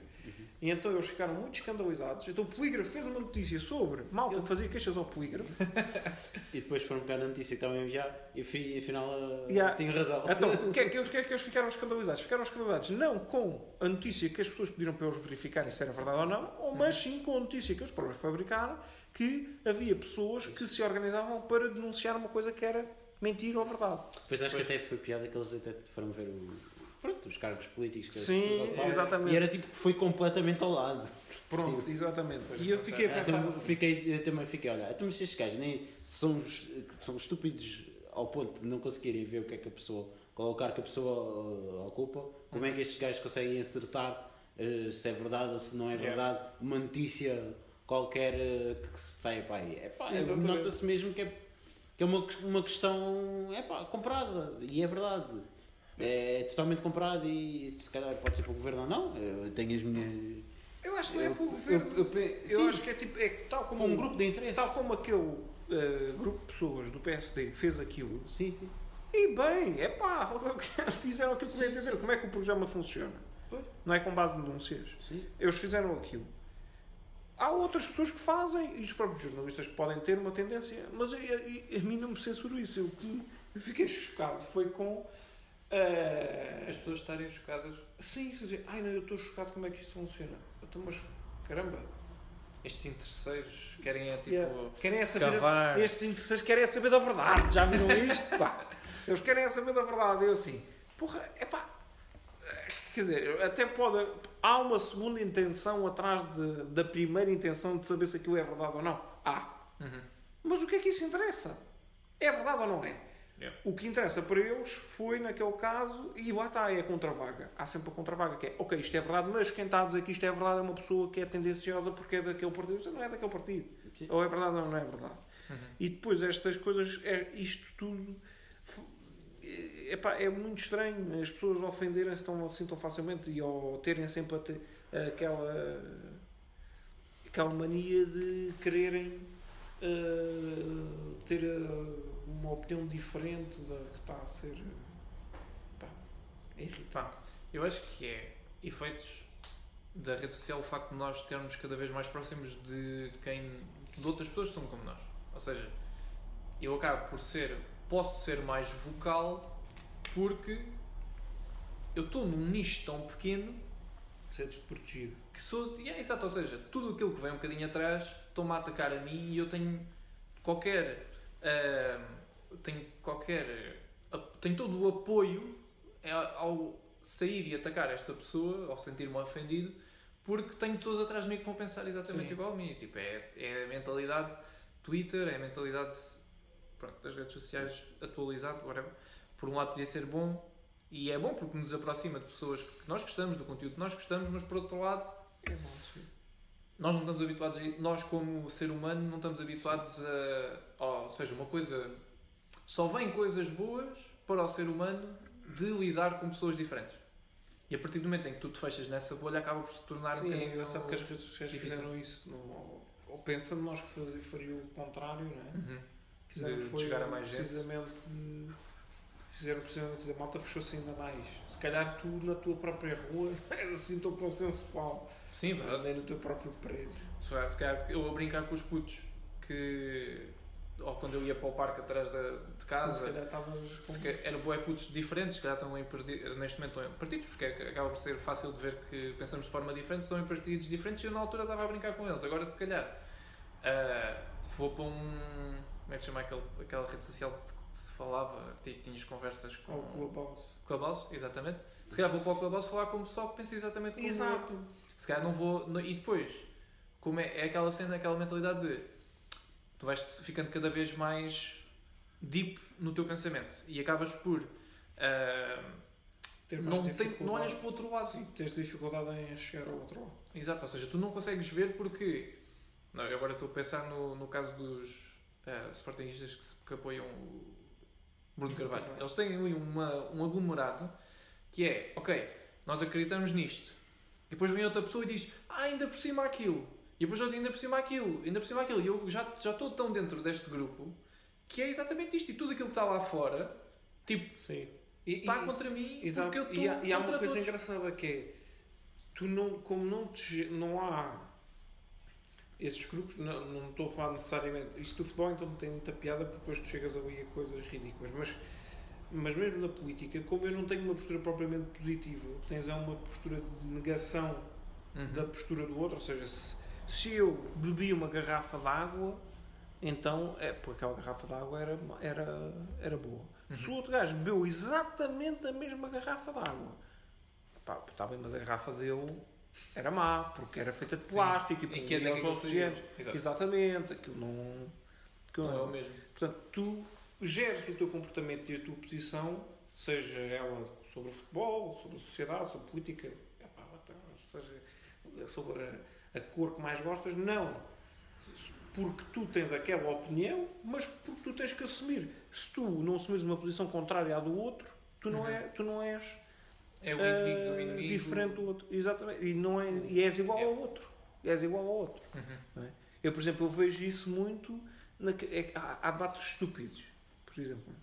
E então eles ficaram muito escandalizados. Então o polígrafo fez uma notícia sobre malta que fazia queixas ao polígrafo. <laughs> E depois foram pegar na notícia que estavam a enviar e fi- afinal uh, Yeah. tenho razão. Então, <laughs> o que, é que, eles- que é que eles ficaram escandalizados? Ficaram escandalizados não com a notícia que as pessoas pediram para eles verificarem se era verdade ou não, ou, mas sim com a notícia que eles próprios fabricaram que havia pessoas que se organizavam para denunciar uma coisa que era mentira ou verdade. Depois acho que até foi piada que eles até foram ver o- pronto, os cargos políticos que Sim, exatamente. E era tipo que foi completamente ao lado. Pronto, exatamente. Pois, E eu fiquei a pensar Então, assim, fiquei, eu também fiquei, olha, então mas estes gajos nem são, são estúpidos ao ponto de não conseguirem ver o que é que a pessoa, qual é o cargo que a pessoa uh, ocupa, como é que estes gajos conseguem acertar uh, se é verdade ou se não é Yeah. verdade, uma notícia qualquer uh, que saia para aí. É pá, nota-se mesmo que é, que é uma, uma questão é pá, comprada e é verdade. É totalmente comprado e se calhar pode ser para o governo ou não. Eu tenho as minhas. eu acho que não é Eu, para o eu, governo. eu, pe- Eu sim, acho que é tipo, é tal como com um grupo de interesse. Tal como aquele eh, grupo de pessoas do PSD fez aquilo. Sim, sim. E bem, é pá, <laughs> fizeram aquilo eu entender. Como é que o programa funciona? Pois. Não é com base em denúncias. sim. Eles fizeram aquilo. Há outras pessoas que fazem, e os próprios jornalistas podem ter uma tendência, mas a, a- a mim não me censuro isso. Eu, que- eu fiquei chocado foi com. eh, As pessoas estarem chocadas. sim, dizer, ai não, eu estou chocado como é que isto funciona. Então, mas caramba, Estes interesseiros querem é tipo. Yeah. querem é saber. Cavar. Estes interessantes querem é saber da verdade. Já viram isto? Pá. Eles querem é saber da verdade. Eu assim, porra, é pá. Quer dizer, até pode. Há uma segunda intenção atrás de- da primeira intenção de saber se aquilo é verdade ou não. Há. Uhum. Mas o que é que isso interessa? É verdade ou não é? Yeah. O que interessa para eles foi, naquele caso, e lá está, é a contravaga. Há sempre a contravaga, que é, ok, isto é verdade, mas quem está a dizer que isto é verdade é uma pessoa que é tendenciosa porque é daquele partido. Você não é daquele partido. Sim. Ou é verdade ou não é verdade. Uhum. E depois estas coisas, é, isto tudo epá, é muito estranho. As pessoas ofenderem-se tão, assim tão facilmente e ou terem sempre aquela. aquela mania de quererem uh, ter uh, uma opinião diferente da que está a ser. Pá, é irritante. Eu acho que é efeitos da rede social o facto de nós termos cada vez mais próximos de quem de outras pessoas que são como nós. Ou seja, eu acabo por ser, posso ser mais vocal porque eu estou num nicho tão pequeno Ser desprotegido. que sou. É, exato, ou seja, tudo aquilo que vem um bocadinho atrás estão-me a atacar a mim e eu tenho qualquer. ah, tenho qualquer. ah, tenho todo o apoio ao sair e atacar esta pessoa, ao sentir-me ofendido, porque tenho pessoas atrás de mim que vão pensar exatamente Sim. igual a mim. Tipo, é, é a mentalidade Twitter, é a mentalidade pronto, das redes sociais atualizado, whatever. Por um lado podia ser bom, e é bom porque nos aproxima de pessoas que nós gostamos, do conteúdo que nós gostamos, mas por outro lado É mau, sim. nós não estamos habituados, a, nós como ser humano não estamos habituados a, ou seja, uma coisa, só vem coisas boas para o ser humano de lidar com pessoas diferentes. E a partir do momento em que tu te fechas nessa bolha, acaba por se tornar um Sim, é bocadinho engraçado que as redes sociais difícil. fizeram isso. Não, ou pensando nós que faria o contrário, não é? Uhum. Fizeram De foi chegar a mais gente. precisamente fizeram precisamente a malta fechou-se ainda mais. Se calhar tu na tua própria rua <laughs> és assim tão consensual, Sim, verdade. nem no teu próprio prédio. Se calhar- eu a brincar com os putos que. Ou quando eu ia para o parque atrás da, de casa. Sim, se calhar estavas eram bué putos diferentes, se calhar estão em perdi- neste momento estão em partidos, porque é acaba por ser fácil de ver que pensamos de forma diferente, estão em partidos diferentes e eu na altura estava a brincar com eles. Agora, se calhar, ah, vou para um. Como é que se chama aquele, aquela rede social que se falava, que tinhas conversas com. ao Clubhouse. Clubhouse, exatamente. Se calhar vou para o Clubhouse falar com o pessoal que pensa exatamente como eu. Exato. Se calhar não vou. no- E depois, como é, é aquela cena, aquela mentalidade de tu vais ficando cada vez mais deep no teu pensamento e acabas por. mais não, tem, não olhas para o outro lado. Sim, tens dificuldade em chegar ao outro lado. Exato, ou seja, tu não consegues ver porque. Não, eu agora estou a pensar no, no caso dos uh, Sportingistas que, se- que apoiam o Bruno Carvalho. Eles têm ali uma, um aglomerado que é, ok, nós acreditamos nisto. E depois vem outra pessoa e diz, ah, ainda por cima aquilo. E depois outro, ainda por cima aquilo, ainda por cima aquilo. E eu já, já estou tão dentro deste grupo que é exatamente isto. E tudo aquilo que está lá fora, tipo, Sim. E, está e- contra mim Exato. porque eu estou E há, e há uma coisa todos. engraçada que é tu não, como não, te, não há esses grupos, não, não estou a falar necessariamente. Isto do futebol então tem muita piada porque depois tu chegas ali a coisas ridículas, mas, mas mesmo na política, como eu não tenho uma postura propriamente positiva, tens é uma postura de negação Uhum. da postura do outro, ou seja, se, se eu bebi uma garrafa de água, então é porque aquela garrafa de água era, era, era boa. Se o outro gajo bebeu exatamente a mesma garrafa de água, pá, está bem, mas a garrafa dele era má, porque era feita de Sim. plástico e E que é os. Exato. Exatamente, aquilo não. Aquilo Não é não. o mesmo. Portanto, tu geres o teu comportamento e a tua posição, seja ela sobre o futebol, sobre a sociedade, sobre a política, epá, seja sobre a, a cor que mais gostas, não. Porque tu tens aquela opinião, mas porque tu tens que assumir. Se tu não assumires uma posição contrária à do outro, tu não, Uhum. é, tu não és É o inimigo do eh, inimigo. diferente do outro. Exatamente. E, não é, e és igual ao outro. És igual ao outro. Uhum. Eu, por exemplo, eu vejo isso muito. Na, é, há, há debates estúpidos. Por exemplo,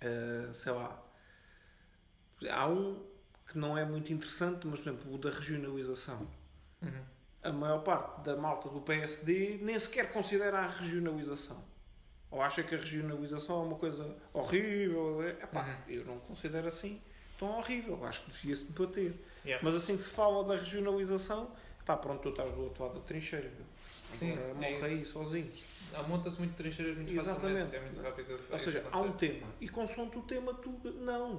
eh, sei lá. Há um que não é muito interessante, mas, por exemplo, o da regionalização. Uhum. A maior parte da malta do PSD nem sequer considera a regionalização. Ou acha que a regionalização é uma coisa horrível. É, epá, Uhum. Eu não considero assim tão horrível. Acho que devia-se debater. Yeah. Mas assim que se fala da regionalização, pá, pronto, tu estás do outro lado da trincheira. Sim, Agora é morre isso. aí sozinho. Monta-se muito trincheiras muito Exatamente. facilmente. É muito rápido. a- Ou seja, há um tema. E consoante o tema, tu. Não.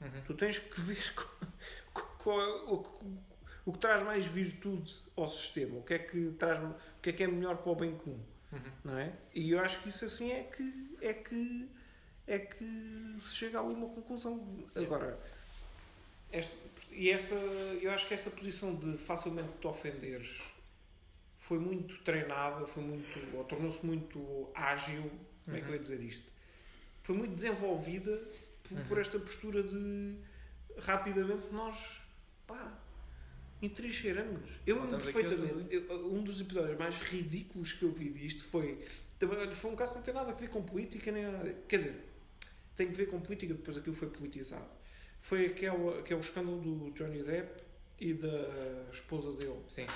Uhum. Tu tens que ver <laughs> qual é o, que- traz mais virtude ao sistema. O que é que traz. O que é que é melhor para o bem comum. Uhum. Não é? E eu acho que isso assim é que. É que é que se chega a uma conclusão. Agora, esta, e essa, eu acho que essa posição de facilmente te ofenderes foi muito treinada, foi muito, ou tornou-se muito ágil, como é que eu ia dizer isto? Foi muito desenvolvida por, por Uhum. esta postura de rapidamente nós, pá, Entrincheiramos. Eu lembro perfeitamente. eu- um dos episódios mais ridículos que eu vi disto foi. também, Foi um caso que não tem nada a ver com política, nem. Quer dizer, tem que ver com política, depois aquilo foi politizado. Foi aquele, aquele escândalo do Johnny Depp e da esposa dele, Sim.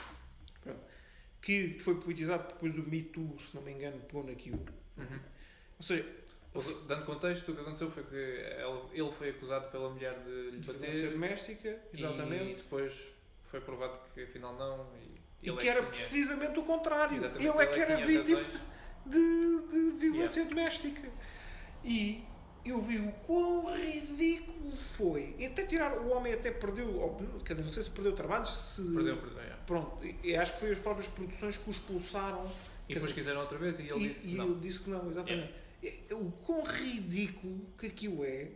que foi politizado depois do Me Too, se não me engano, pegou naquilo. Uhum. Ou seja, Dando contexto, o que aconteceu foi que ele, ele foi acusado pela mulher de lhe de violência bater. doméstica, exatamente. E depois foi provado que afinal não. E, E, ele que é era tinha- precisamente o contrário. Exatamente, Ele é que era vítima de, de violência doméstica. E eu vi o quão ridículo foi. E até tirar, o homem até perdeu, quer dizer, não sei se perdeu trabalho, se. Perdeu, perdeu. é. Pronto, e, e acho que foi as próprias produções que o expulsaram. E depois dizer, quiseram outra vez e ele e, disse e não. ele disse que não, exatamente. E- O quão ridículo que aquilo é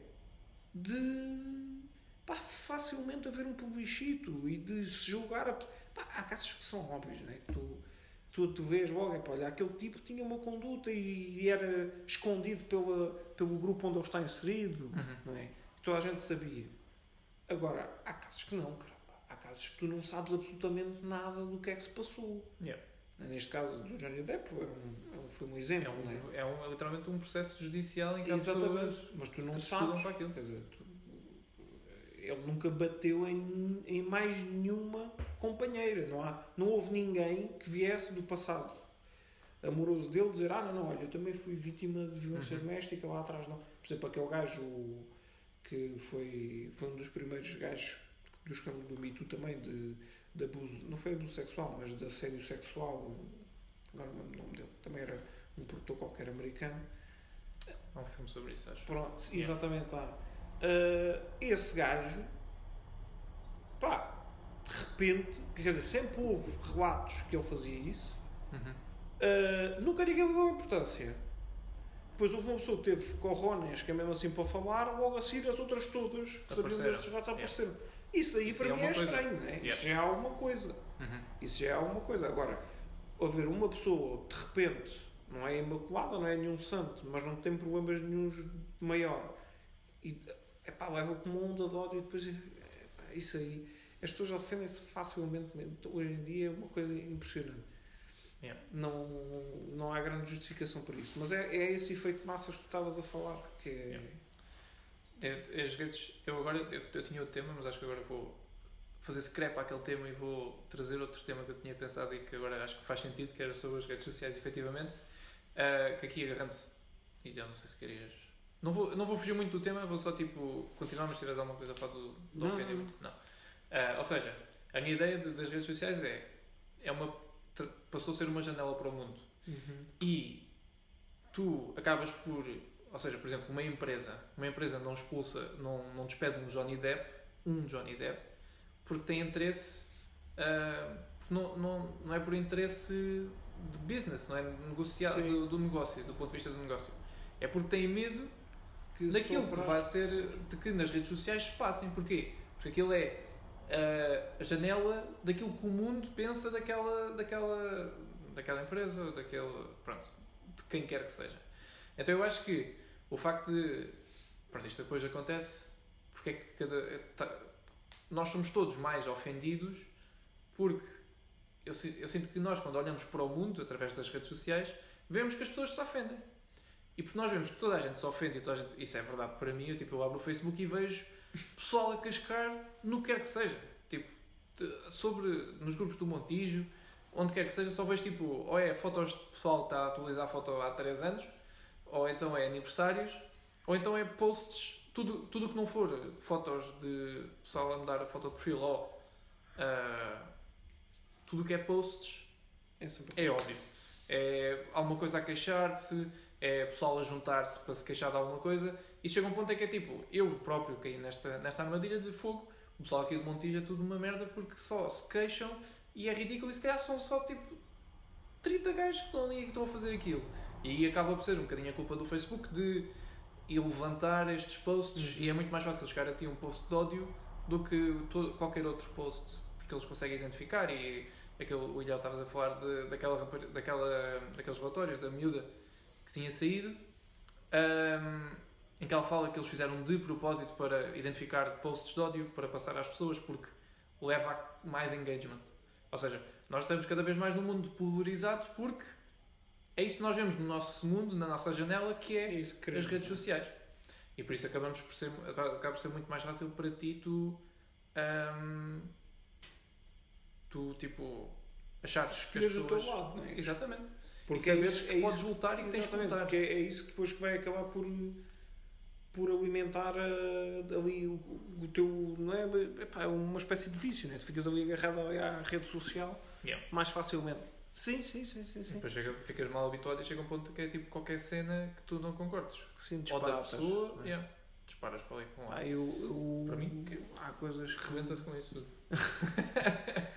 de pá, facilmente haver um publicito e de se julgar. A, pá, há casos que são óbvios, não é? Tu, tu, tu vês logo, é, pá, olha, aquele tipo tinha uma conduta e, era escondido pela, pelo grupo onde ele está inserido, Uhum. não é? Toda a gente sabia. Agora, há casos que não, caramba. Há casos que tu não sabes absolutamente nada do que é que se passou. Yeah. Neste caso do Johnny Depp, foi um, foi um exemplo, é? um, é, um, é literalmente um processo judicial em que Exatamente. pessoas Mas tu não sabes. para aquilo. Quer dizer, tu- ele nunca bateu em, em mais nenhuma companheira. Não, há, não houve ninguém que viesse do passado amoroso dele dizer: Ah, não, não, olha, eu também fui vítima de violência Uhum. doméstica lá atrás. Não. Por exemplo, aquele gajo que foi, foi um dos primeiros gajos do escândalo do Me Too também, de, de abuso, não foi abuso sexual, mas de assédio sexual. Agora não lembro o nome dele. Também era um produtor qualquer americano. Há um filme sobre isso, acho. Pronto, Yeah. exatamente Ah, esse gajo, pá, de repente, quer dizer, sempre houve relatos que ele fazia isso, Uhum. ah, nunca ninguém deu importância. Depois houve uma pessoa que teve corrones, que é mesmo assim para falar, logo a seguir as outras todas que sabiam desses relatos apareceram. Isso aí Isso para é mim é coisa. estranho, né? Yeah. isso já é alguma coisa. Uhum. Isso já é alguma coisa. Agora, haver uma pessoa de repente, não é imaculada, não é nenhum santo, mas não tem problemas nenhum maior, e leva com uma onda de ódio e depois epá, isso aí. As pessoas ofendem-se facilmente. Hoje em dia é uma coisa impressionante. Yeah. Não, não há grande justificação para isso. Mas é, é esse efeito de massas que tu estavas a falar. Que é, Yeah. É- As redes, eu agora eu, eu tinha outro tema, mas acho que agora vou fazer scrap àquele tema e vou trazer outro tema que eu tinha pensado e que agora acho que faz sentido, que era sobre as redes sociais, efetivamente. Ah, que aqui agarrando, e já não sei se querias. Não vou, não vou fugir muito do tema, vou só tipo continuar, mas tiveres alguma coisa a falar do, do Não, ofendimento. Não. Ah, ou seja, a minha ideia de- das redes sociais é, é uma, passou a ser uma janela para o mundo Uhum. e tu acabas por, ou seja, por exemplo, uma empresa, uma empresa não expulsa, não, não despede um Johnny Depp, um Johnny Depp, porque tem interesse, porque não, não, não é por interesse de business, não é negociar do, do negócio, do ponto de vista do negócio. É porque tem medo Que daquilo que sofra- vai ser, de que nas redes sociais se passem. Porquê? Porque aquilo é ah, a janela daquilo que o mundo pensa daquela, daquela, daquela empresa, daquele, pronto, de quem quer que seja. Então eu acho que o facto de, pronto, isto depois acontece, porque é que cada, tá- nós somos todos mais ofendidos porque eu, eu sinto que nós quando olhamos para o mundo através das redes sociais vemos que as pessoas se ofendem. E porque nós vemos que toda a gente se ofende e toda a gente, isso é verdade para mim, eu, tipo, eu abro o Facebook e vejo pessoal a cascar no que quer que seja. Tipo, sobre, nos grupos do Montijo, onde quer que seja, só vejo tipo, ou é fotos de pessoal que está a atualizar a foto há 3 anos, ou então é aniversários, ou então é posts, tudo tudo que não for fotos de pessoal a mudar a foto de perfil, ou ah, tudo o que é posts, É é óbvio. É alguma coisa a queixar-se, é pessoal a juntar-se para se queixar de alguma coisa, e chega um ponto em que é tipo, eu próprio caí nesta, nesta armadilha de fogo, o pessoal aqui de Montijo é tudo uma merda porque só se queixam e é ridículo e se calhar são só tipo 30 gajos que estão ali e que estão a fazer aquilo. E aí acaba por ser um bocadinho a culpa do Facebook de levantar estes posts e é muito mais fácil chegar a ti um post de ódio do que todo, qualquer outro post, porque eles conseguem identificar e aquele, o Ilhéu estavas a falar de, daquela, daquela, daqueles relatórios da miúda que tinha saído ahm, em que ela fala que eles fizeram de propósito para identificar posts de ódio para passar às pessoas porque leva a mais engagement. Ou seja, nós estamos cada vez mais num mundo polarizado porque é isso que nós vemos no nosso mundo, na nossa janela, que É é isso as redes sociais. E por isso acabamos por ser, acaba por ser muito mais fácil para ti tu, ahm, tu tipo, achares que as pessoas... lado, é? Exatamente. Porque e é isso, que é podes isso, lutar e que tens que exatamente, lutar. porque é, é isso que depois que vai acabar por, por alimentar ah, ali o, o teu. Não é? Epá, é uma espécie de vício, né? Tu ficas ali agarrado à rede social Yeah. mais facilmente. Sim, sim, sim, sim. Sim. Depois chega, ficas mal habituado e chega um ponto que é tipo qualquer cena que tu não concordes. sim Ou da pessoa, não é? yeah, disparas para ali para um lado. Ah, eu, eu- Para mim, que- há coisas que Rebenta-se com isso tudo. <laughs>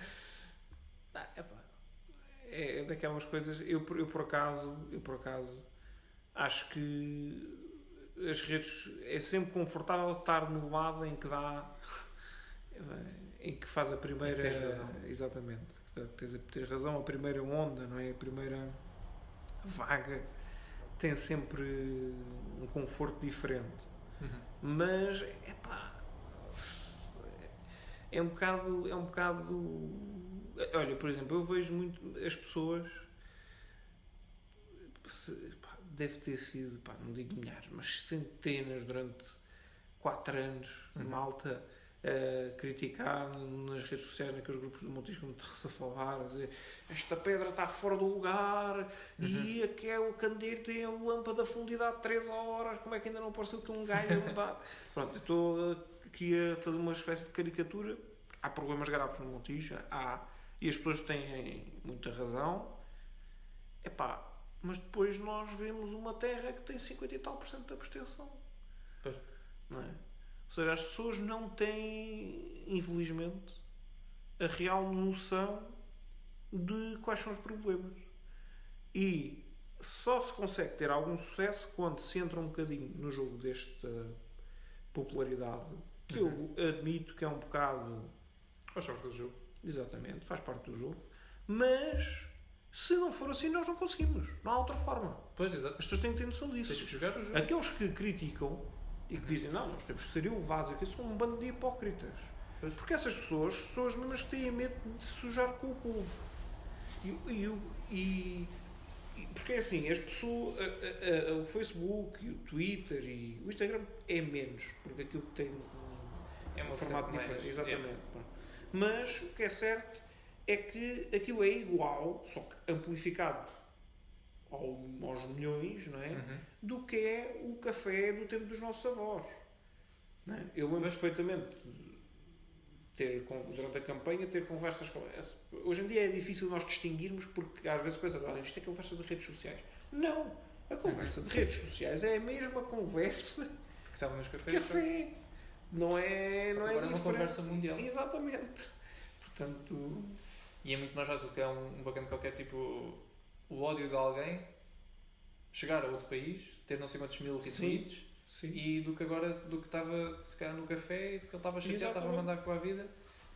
É, é daquelas coisas. Eu, por- eu por acaso, eu por acaso acho que as redes é sempre confortável estar no lado em que dá <laughs> em que faz a primeira Tens razão. exatamente tens, tens razão a primeira onda não é a primeira vaga tem sempre um conforto diferente mas epá, é um bocado é um bocado olha por exemplo eu vejo muito as pessoas se- pá, deve ter sido pá, não digo milhares mas centenas durante quatro anos Uhum. malta a criticar nas redes sociais naqueles grupos do Montijo como te <laughs> a falar a dizer esta pedra está fora do lugar e aquele candeeiro tem a lâmpada de fundidade de 3 horas como é que ainda não apareceu que um gajo a mudar? <laughs> Pronto, estou aqui a fazer uma espécie de caricatura. Há problemas graves no Montijo há, e as pessoas têm muita razão Epá, mas depois nós vemos uma terra que tem 50 e tal por cento de abstenção Pois. não é? ou seja, as pessoas não têm infelizmente a real noção de quais são os problemas e só se consegue ter algum sucesso quando se entra um bocadinho no jogo desta popularidade que Uhum. eu admito que é um bocado Faz parte do jogo. Exatamente, faz parte do jogo. Mas se não for assim, nós não conseguimos. Não há outra forma. Pois, exato. As pessoas têm que ter noção Tens disso. que jogar o jogo. Aqueles que criticam e que dizem não, nós temos que ser elevados, aqui são um bando de hipócritas. Pois. Porque essas pessoas são as mesmas que têm medo de se sujar com o povo. E, e, e- e- porque é assim, as pessoas, a- a- a- o Facebook, e o Twitter e o Instagram é menos, porque aquilo tem um, É um formato diferente. Exatamente. pronto. Mas o que é certo é que aquilo é igual, só que amplificado ao- aos milhões, não é? Uhum. Do que é o café do tempo dos nossos avós. não é? Eu lembro perfeitamente ter, durante a campanha, ter conversas com. esse- Hoje em dia é difícil nós distinguirmos porque às vezes pensa, olha, isto é conversa de redes sociais. Não! A conversa de redes sociais é a mesma conversa Que estava nos cafés. café. Não é, Só não é agora é uma diferente. conversa mundial. Exatamente. Portanto, E é muito mais fácil se calhar um, um bacana qualquer, tipo, o ódio de alguém chegar a outro país, ter não sei quantos mil retweets, sim. e do que agora, do que estava se calhar no café e de que ele estava chateado, estava a mandar com a vida.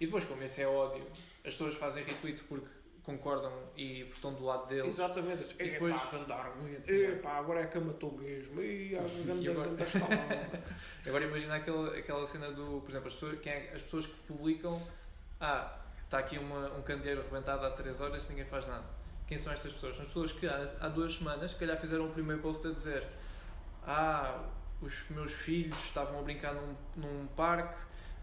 E depois, como esse é ódio, as pessoas fazem retweet porque concordam e estão do lado deles. Exatamente. E E depois-. Epá, muito. Epá, agora é que a matou mesmo. E grande <laughs> agora- grande estalada. <laughs> Agora imagina aquela, aquela cena do, por exemplo, as pessoas, quem é- as pessoas que publicam, ah, está aqui uma, um candeeiro arrebentado há 3 horas e ninguém faz nada. Quem são estas pessoas? São as pessoas que há, há duas semanas, se calhar fizeram o primeiro post a dizer ah, os meus filhos estavam a brincar num, num parque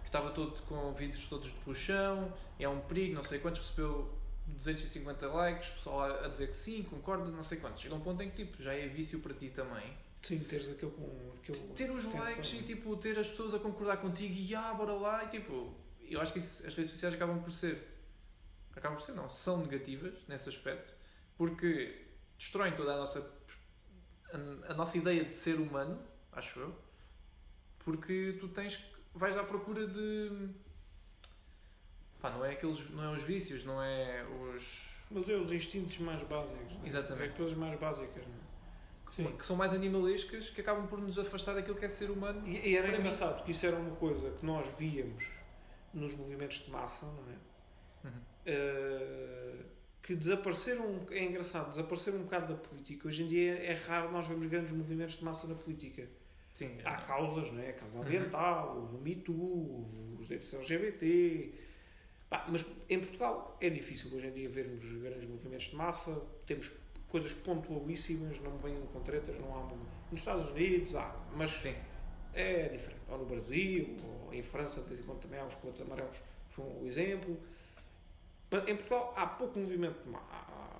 que estava todo com vidros todos de puxão, é um perigo, não sei quantos, recebeu 250 likes, pessoal a, dizer que sim, concorda, não sei quantos. Chega um ponto em que tipo, já é vício para ti também Sim, teres aquele com. Aquele ter os tensão. likes e tipo ter as pessoas a concordar contigo e ah, bora lá e tipo eu acho que isso- as redes sociais acabam por ser acabam por ser não, são negativas nesse aspecto porque destroem toda a nossa a, a nossa ideia de ser humano acho eu porque tu tens vais à procura de pá, não é aqueles não é os vícios não é os Mas é os instintos mais básicos. não é? Exatamente. É coisas mais básicas, não é? Que são mais animalescas que acabam por nos afastar daquilo que é ser humano E, e era mim- engraçado, porque isso era uma coisa que nós víamos nos movimentos de massa, não é? Uhum. Eh, que desapareceram, é engraçado, desapareceram um bocado da política. Hoje em dia é raro nós vermos grandes movimentos de massa na política. sim Há causas, não é? A causa Uhum. ambiental, houve o Me Too, houve os direitos LGBT, Pá, mas em Portugal é difícil hoje em dia vermos grandes movimentos de massa, temos coisas pontualíssimas, não vêm com tretas, não há. Nos Estados Unidos há, mas Sim. é diferente. Ou no Brasil, ou em França, de vez em quando também há os coletes amarelos, foi um exemplo. Mas em Portugal há pouco movimento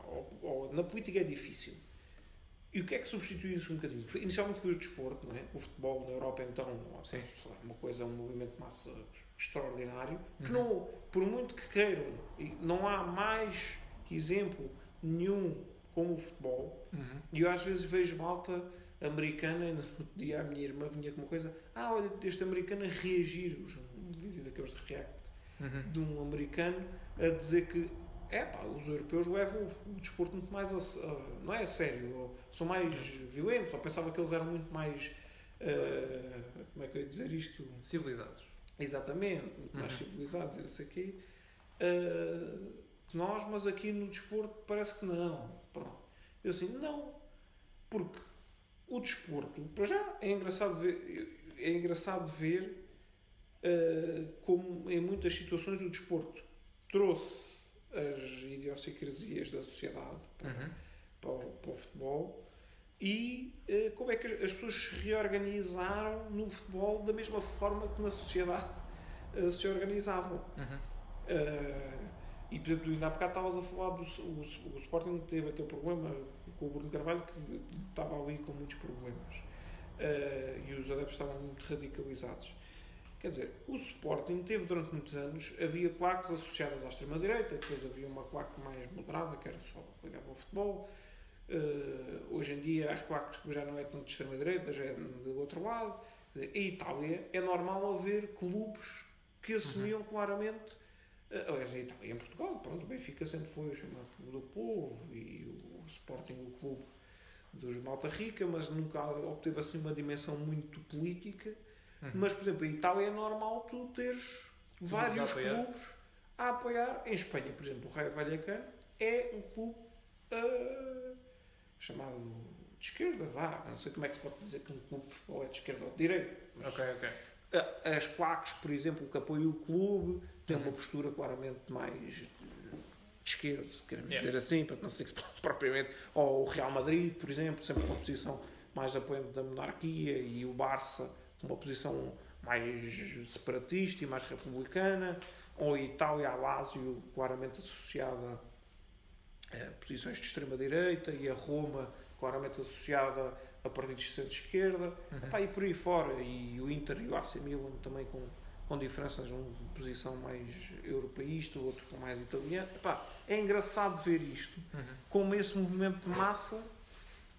ou- ou na política é difícil. E o que é que substituiu isso um bocadinho? Foi- inicialmente foi o desporto, não é? O futebol na Europa, então, Sim. uma coisa, um movimento de massa extraordinário, que Uhum. não, por muito que queiram, não há mais exemplo nenhum como o futebol, Uhum. e eu às vezes vejo malta americana, ainda no outro dia a minha irmã vinha com uma coisa, ah, olha, este americano a reagir, um vídeo daqueles de react, Uhum. de um americano a dizer que, é pá, os europeus levam o desporto muito mais a, a- não é a sério, são mais violentos, ou pensava que eles eram muito mais, eh, como é que eu ia dizer isto? Civilizados. Exatamente, muito mais Uhum. civilizados, e não sei o quê, eh, que nós, mas aqui no desporto parece que não. Pronto. Eu assim, não, porque o desporto, para já, é engraçado ver, é engraçado ver eh, como em muitas situações o desporto trouxe as idiosincrasias da sociedade para, Uhum. para, o, para o futebol e eh, como é que as, as pessoas se reorganizaram no futebol da mesma forma que na sociedade eh, se organizavam. Uhum. Eh, e, por exemplo, ainda há bocado estavas a falar do o, o Sporting que teve aquele problema com o Bruno Carvalho que estava ali com muitos problemas e os adeptos estavam muito radicalizados. Quer dizer, o Sporting teve durante muitos anos, havia claques associadas à extrema-direita, depois havia uma claque mais moderada, que era só ligava ao futebol. Eh, hoje em dia, as claques já não é tanto de extrema-direita, já é do outro lado. Quer dizer, em Itália é normal haver clubes que assumiam claramente. eh, Aliás, em Itália em Portugal, pronto, o Benfica sempre foi o chamado Clube do Povo e o Sporting o clube dos Malta Rica, mas nunca obteve assim uma dimensão muito política. Uhum. Mas, por exemplo, em Itália é normal tu teres vários a clubes a apoiar. Em Espanha, por exemplo, o Raio Vallecano é um clube ah, chamado de esquerda, vá. Não sei como é que se pode dizer que um clube de futebol é de esquerda ou de direita. Ok, ok. as claques, por exemplo, que apoiam o clube, têm uma Uhum. postura claramente mais de esquerda, se queremos Yeah. dizer assim, para não ser que se <laughs> propriamente. Ou o Real Madrid, por exemplo, sempre com uma posição mais apoiante da monarquia, e o Barça uma posição mais separatista e mais republicana, ou a Itália, a Lazio, claramente associada a posições de extrema-direita, e a Roma, claramente associada a partidos de centro-esquerda. Uhum. Epá, e por aí fora, e o Inter e o AC Milan também com, com diferenças, um posição mais europeísta, o outro com mais italiano. Epá, é engraçado ver isto, Uhum. como esse movimento de massa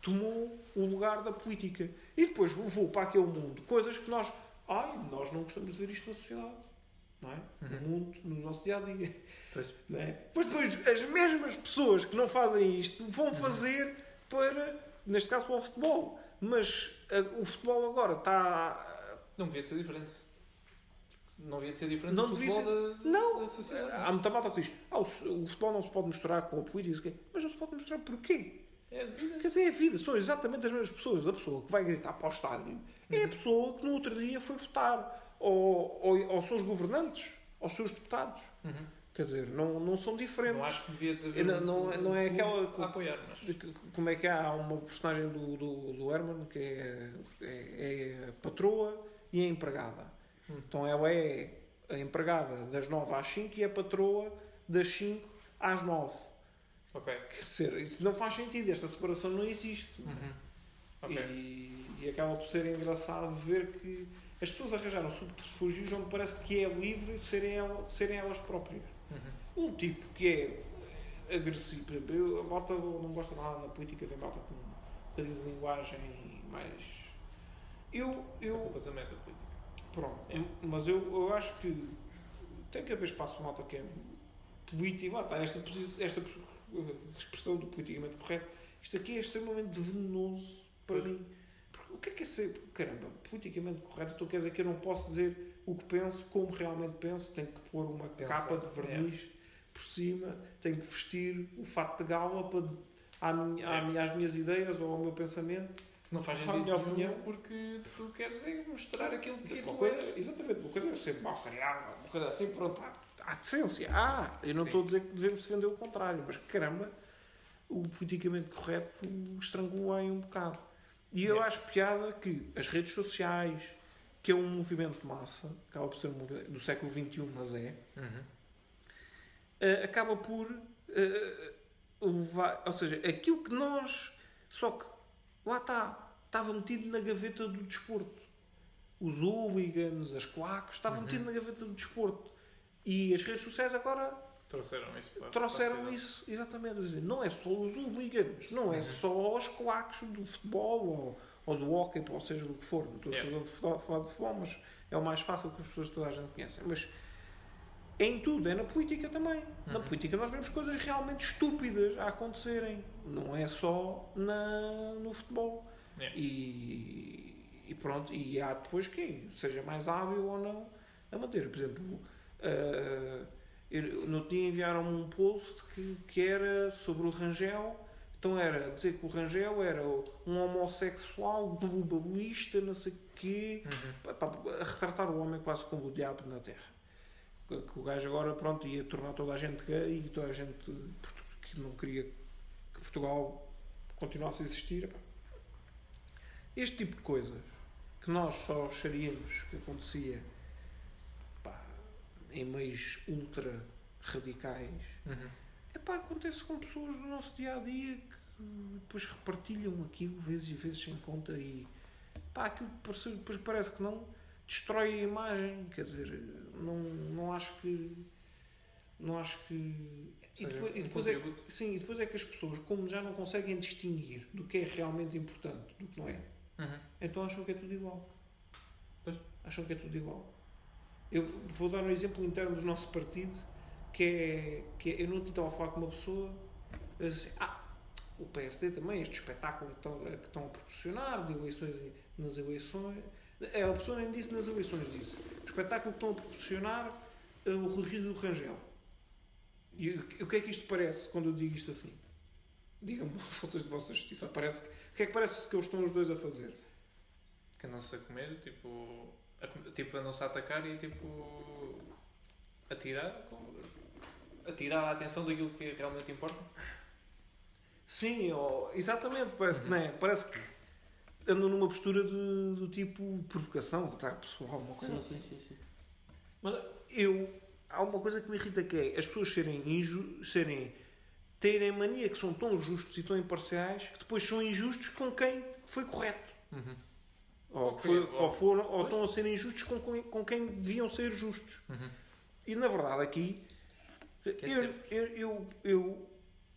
tomou o lugar da política. E depois vou para aquele mundo, coisas que nós, ai, nós não gostamos de ver isto na sociedade. Não é? No Uhum. mundo, no nosso dia a dia. Pois. <laughs> Não é? Mas depois as mesmas pessoas que não fazem isto Uhum. vão fazer para, neste caso, para o futebol. Mas ah, o futebol agora está. Não devia de ser diferente. Não devia de ser diferente Não do devia futebol da, Não. da sociedade. Há muita malta que diz: ah, o, o futebol não se pode misturar com a política, isso quê?" mas não se pode misturar porquê? É a vida. Quer dizer, é a vida, são exatamente as mesmas pessoas. A pessoa que vai gritar para o estádio é a pessoa que no outro dia foi votar. Ou, ou, ou são os governantes, ou são os deputados. Uhum. Quer dizer, não, não são diferentes. Não acho que devia de haver Não- não é- não é aquela- a apoiar, mas... Como é que há uma personagem do, do, do Herman que é, é, é a patroa e a empregada. Hum. Então ela é a empregada das 9 às 5 e a patroa das 5 às 9. Ok. Quer dizer, isso não faz sentido, esta separação não existe. Uhum. Ok. E, e acaba por ser engraçado ver que as pessoas arranjaram subterfúgios onde parece que é livre serem, el- serem elas próprias. Uhum. Um tipo que é agressivo, por exemplo, eu, a malta não gosta nada na política, vem malta com um bocadinho de linguagem mais. Eu, Isso é eu completamente a política. pronto, É. mas eu, eu acho que tem que haver espaço para malta que é política. Lá está, esta, esta expressão do politicamente correto, isto aqui é extremamente venenoso para Pois. mim. Porque o que é que é ser, caramba, politicamente correto? Então quer dizer que eu não posso dizer o que penso, como realmente penso, tenho que pôr uma Pensar, capa de verniz por cima, tenho que vestir o fato de gala para, à minha, à minha- às minhas ideias ou ao meu pensamento. Não faz sentido minha nenhum opinião. porque tu queres é mostrar aquilo que Uma tu coisa, és. exatamente, uma coisa é ser mal criado, uma coisa assim, pronto, há, há decência. Ah, eu não Sim. estou a dizer que devemos defender o contrário, mas caramba, o politicamente correto estrangulou aí um bocado. E eu Yeah. acho piada que as redes sociais, que é um movimento de massa, acaba por ser um movimento do século XXI, mas é, Uhum. eh, acaba por levar, ou seja, aquilo que nós, só que lá está, estava metido na gaveta do desporto. Os hooligans, as claques, estava Uhum. metido na gaveta do desporto. E as redes sociais agora Trouxeram isso para trouxeram para a isso, exatamente. a dizer, não é só os hooligans, não é Uhum. só os claques do futebol ou, ou do hockey, ou seja, do que for. Não estou a Yeah. de futebol, falar de futebol, mas é o mais fácil que as pessoas toda a gente conhecem. Mas é em tudo, é na política também. Na Uhum. política nós vemos coisas realmente estúpidas a acontecerem. Não é só na, no futebol. Yeah. E, e pronto, e há depois quem seja mais hábil ou não a manter. Por exemplo, eu- no dia enviaram-me um post que, que era sobre o Rangel. Então era dizer que o Rangel era um homossexual globalista, não sei o quê, Uhum. pá, pá, a retratar o homem quase como o diabo na Terra. Que que o gajo agora, pronto, ia tornar toda a gente gay e toda a gente que não queria que Portugal continuasse a existir. Este tipo de coisas que nós só acharíamos que acontecia em meios ultra radicais, Uhum. Epá, acontece com pessoas do nosso dia a dia que depois repartilham aquilo vezes e vezes sem conta e pá, aquilo depois parece que não destrói a imagem, quer dizer, não, não acho que não acho que e depois, e depois é, sim, e depois é que as pessoas como já não conseguem distinguir do que é realmente importante do que não é Uhum. então acham que é tudo igual. Pois. Acham que é tudo igual. Eu vou dar um exemplo interno do nosso partido, que é, que é eu não estava a falar com uma pessoa, assim, ah, o PSD também, este espetáculo que estão, a proporcionar de eleições nas eleições. É, a pessoa nem disse nas eleições, disse. O espetáculo que estão a proporcionar é o Rio do Rangel. E o que- é que isto parece quando eu digo isto assim? Digam-me, <laughs> forças de vossa justiça, parece que, o que é que parece que eles estão os dois a fazer? Que andam-se a comer, tipo. A, tipo, andam-se a atacar e tipo. a tirar. com- a tirar a atenção daquilo que realmente importa. Sim, ó, exatamente, parece, que, Uhum. não é? parece que andam numa postura de, do tipo provocação, de ataque pessoal, uma coisa Sim, assim. sim, sim, sim. Mas eu, há uma coisa que me irrita que é as pessoas serem, inju, serem terem mania que são tão justos e tão imparciais que depois são injustos com quem foi correto. Uhum. Ou, foi- ou- foram, ou pois. estão a ser injustos com, com, com quem deviam ser justos. Uhum. E na verdade aqui é eu, eu, eu, eu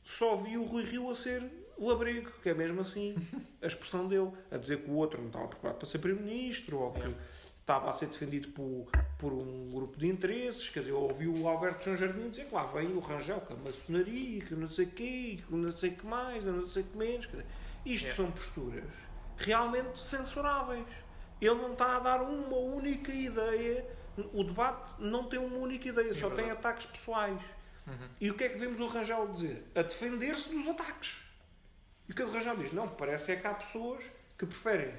só vi o Rui Rio a ser labrego, que é mesmo assim <laughs> a expressão dele, a dizer que o outro não estava preparado para ser Primeiro-Ministro ou que É. estava a ser defendido por, por um grupo de interesses. Quer dizer, eu ouvi o Alberto João Jardim dizer que lá vem o Rangel com a maçonaria, que não sei o quê, que não sei o que mais, não sei o que menos. Dizer, isto É. são posturas realmente censuráveis. Ele não está a dar uma única ideia. O debate não tem uma única ideia, Sim, só é tem verdade. ataques pessoais. Uhum. E o que é que vemos o Rangel dizer? A defender-se dos ataques. E o que é que o Rangel diz? Não, parece é que há pessoas que preferem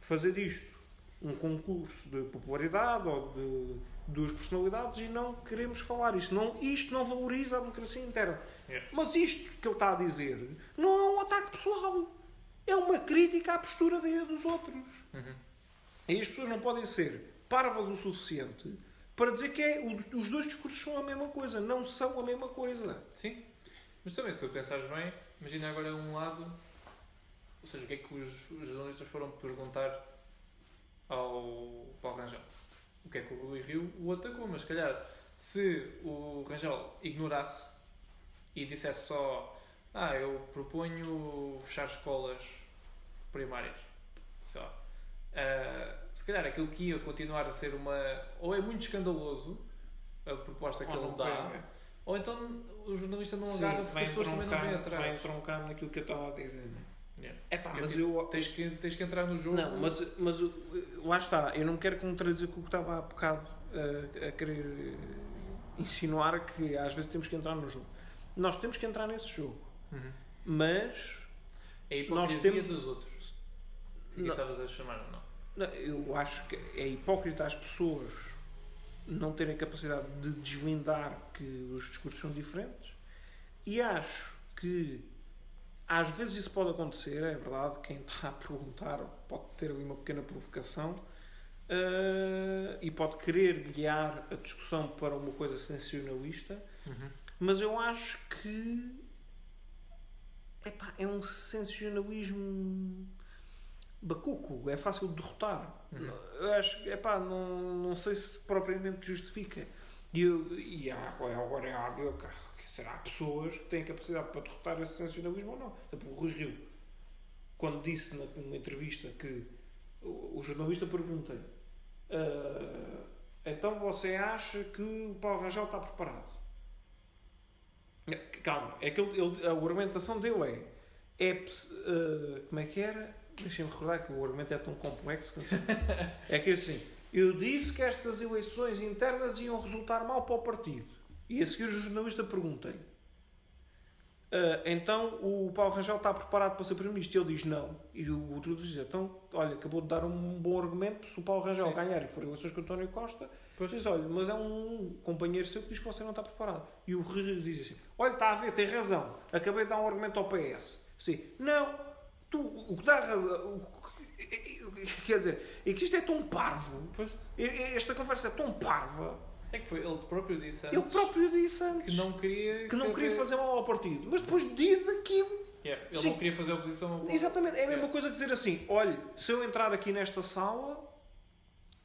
fazer disto um concurso de popularidade ou de duas personalidades e não queremos falar isto. Não, isto não valoriza a democracia interna. Yeah. Mas isto que ele está a dizer não é um ataque pessoal. É uma crítica à postura dos outros. Uhum. E as pessoas não podem ser parvas o suficiente para dizer que é, os, os dois discursos são a mesma coisa. Não são a mesma coisa. Sim. Mas também, se tu pensares bem, imagina agora um lado. Ou seja, o que é que os, os jornalistas foram perguntar ao Paulo Rangel? O que é que o Rui Rio o atacou? Mas, se calhar, se o Rangel ignorasse e dissesse só: Ah, eu proponho fechar escolas primárias, sei lá. Ah, se calhar aquilo que ia continuar a ser uma. Ou é muito escandaloso a proposta que Ou ele não dá. pega. Ou então o jornalista não Sim, agarra porque as pessoas também não vêm entroncar, vai atrás. entroncar naquilo que eu estava a dizer. Yeah. É pá, Porque mas aquilo- eu. Tens que, tens que entrar no jogo. Não, mas, mas uh, lá está. Eu não quero contradizer com o que estava há bocado uh, a querer uh, insinuar que às vezes temos que entrar no jogo. Nós temos que entrar nesse jogo. Uhum. Mas É a hipocrisia Nós temos- dos outros. O que estavas a chamar ou não? não, eu acho que é hipócrita as pessoas não terem capacidade de desvendar que os discursos são diferentes. E acho que às vezes isso pode acontecer, é verdade. Quem está a perguntar pode ter ali uma pequena provocação eh, e pode querer guiar a discussão para uma coisa sensacionalista, Uhum. mas eu acho que epá, é um sensacionalismo bacuco, é fácil de derrotar. Uhum. Eu acho epá, não, não sei se propriamente justifica. E, eu, e há, agora é óbvio que será pessoas que têm capacidade para derrotar esse sensacionalismo ou não. Por exemplo, o Rui Rio, quando disse numa entrevista que o, o jornalista pergunta-lhe "Ah, então você acha que o Paulo Rangel está preparado? Calma, é que ele, ele- a argumentação dele é, é ah, como é que era? Deixem-me recordar que o argumento é tão complexo que <laughs> é que assim, eu disse que estas eleições internas iam resultar mal para o partido. E a seguir o jornalista pergunta-lhe "Ah, então o Paulo Rangel está preparado para ser Primeiro-Ministro? Ele diz não. E o outro diz, então, olha, acabou de dar um bom argumento, se o Paulo Rangel Sim. ganhar e for eleições com o António Costa, Pois. diz, olha, mas é um companheiro seu que diz que você não está preparado. E o Rio diz assim, olha, está a ver, tem razão, acabei de dar um argumento ao PS. Sim, não, tu, o que dá razão, quer dizer, é que isto é tão parvo, Pois. esta conversa é tão parva, É que foi ele próprio disse antes ele próprio disse antes que não queria. que não queria fazer mal ao partido, mas depois diz aquilo. Yeah, ele Sim. não queria fazer oposição ao Exatamente, é a mesma É. coisa que dizer assim: olha, se eu entrar aqui nesta sala,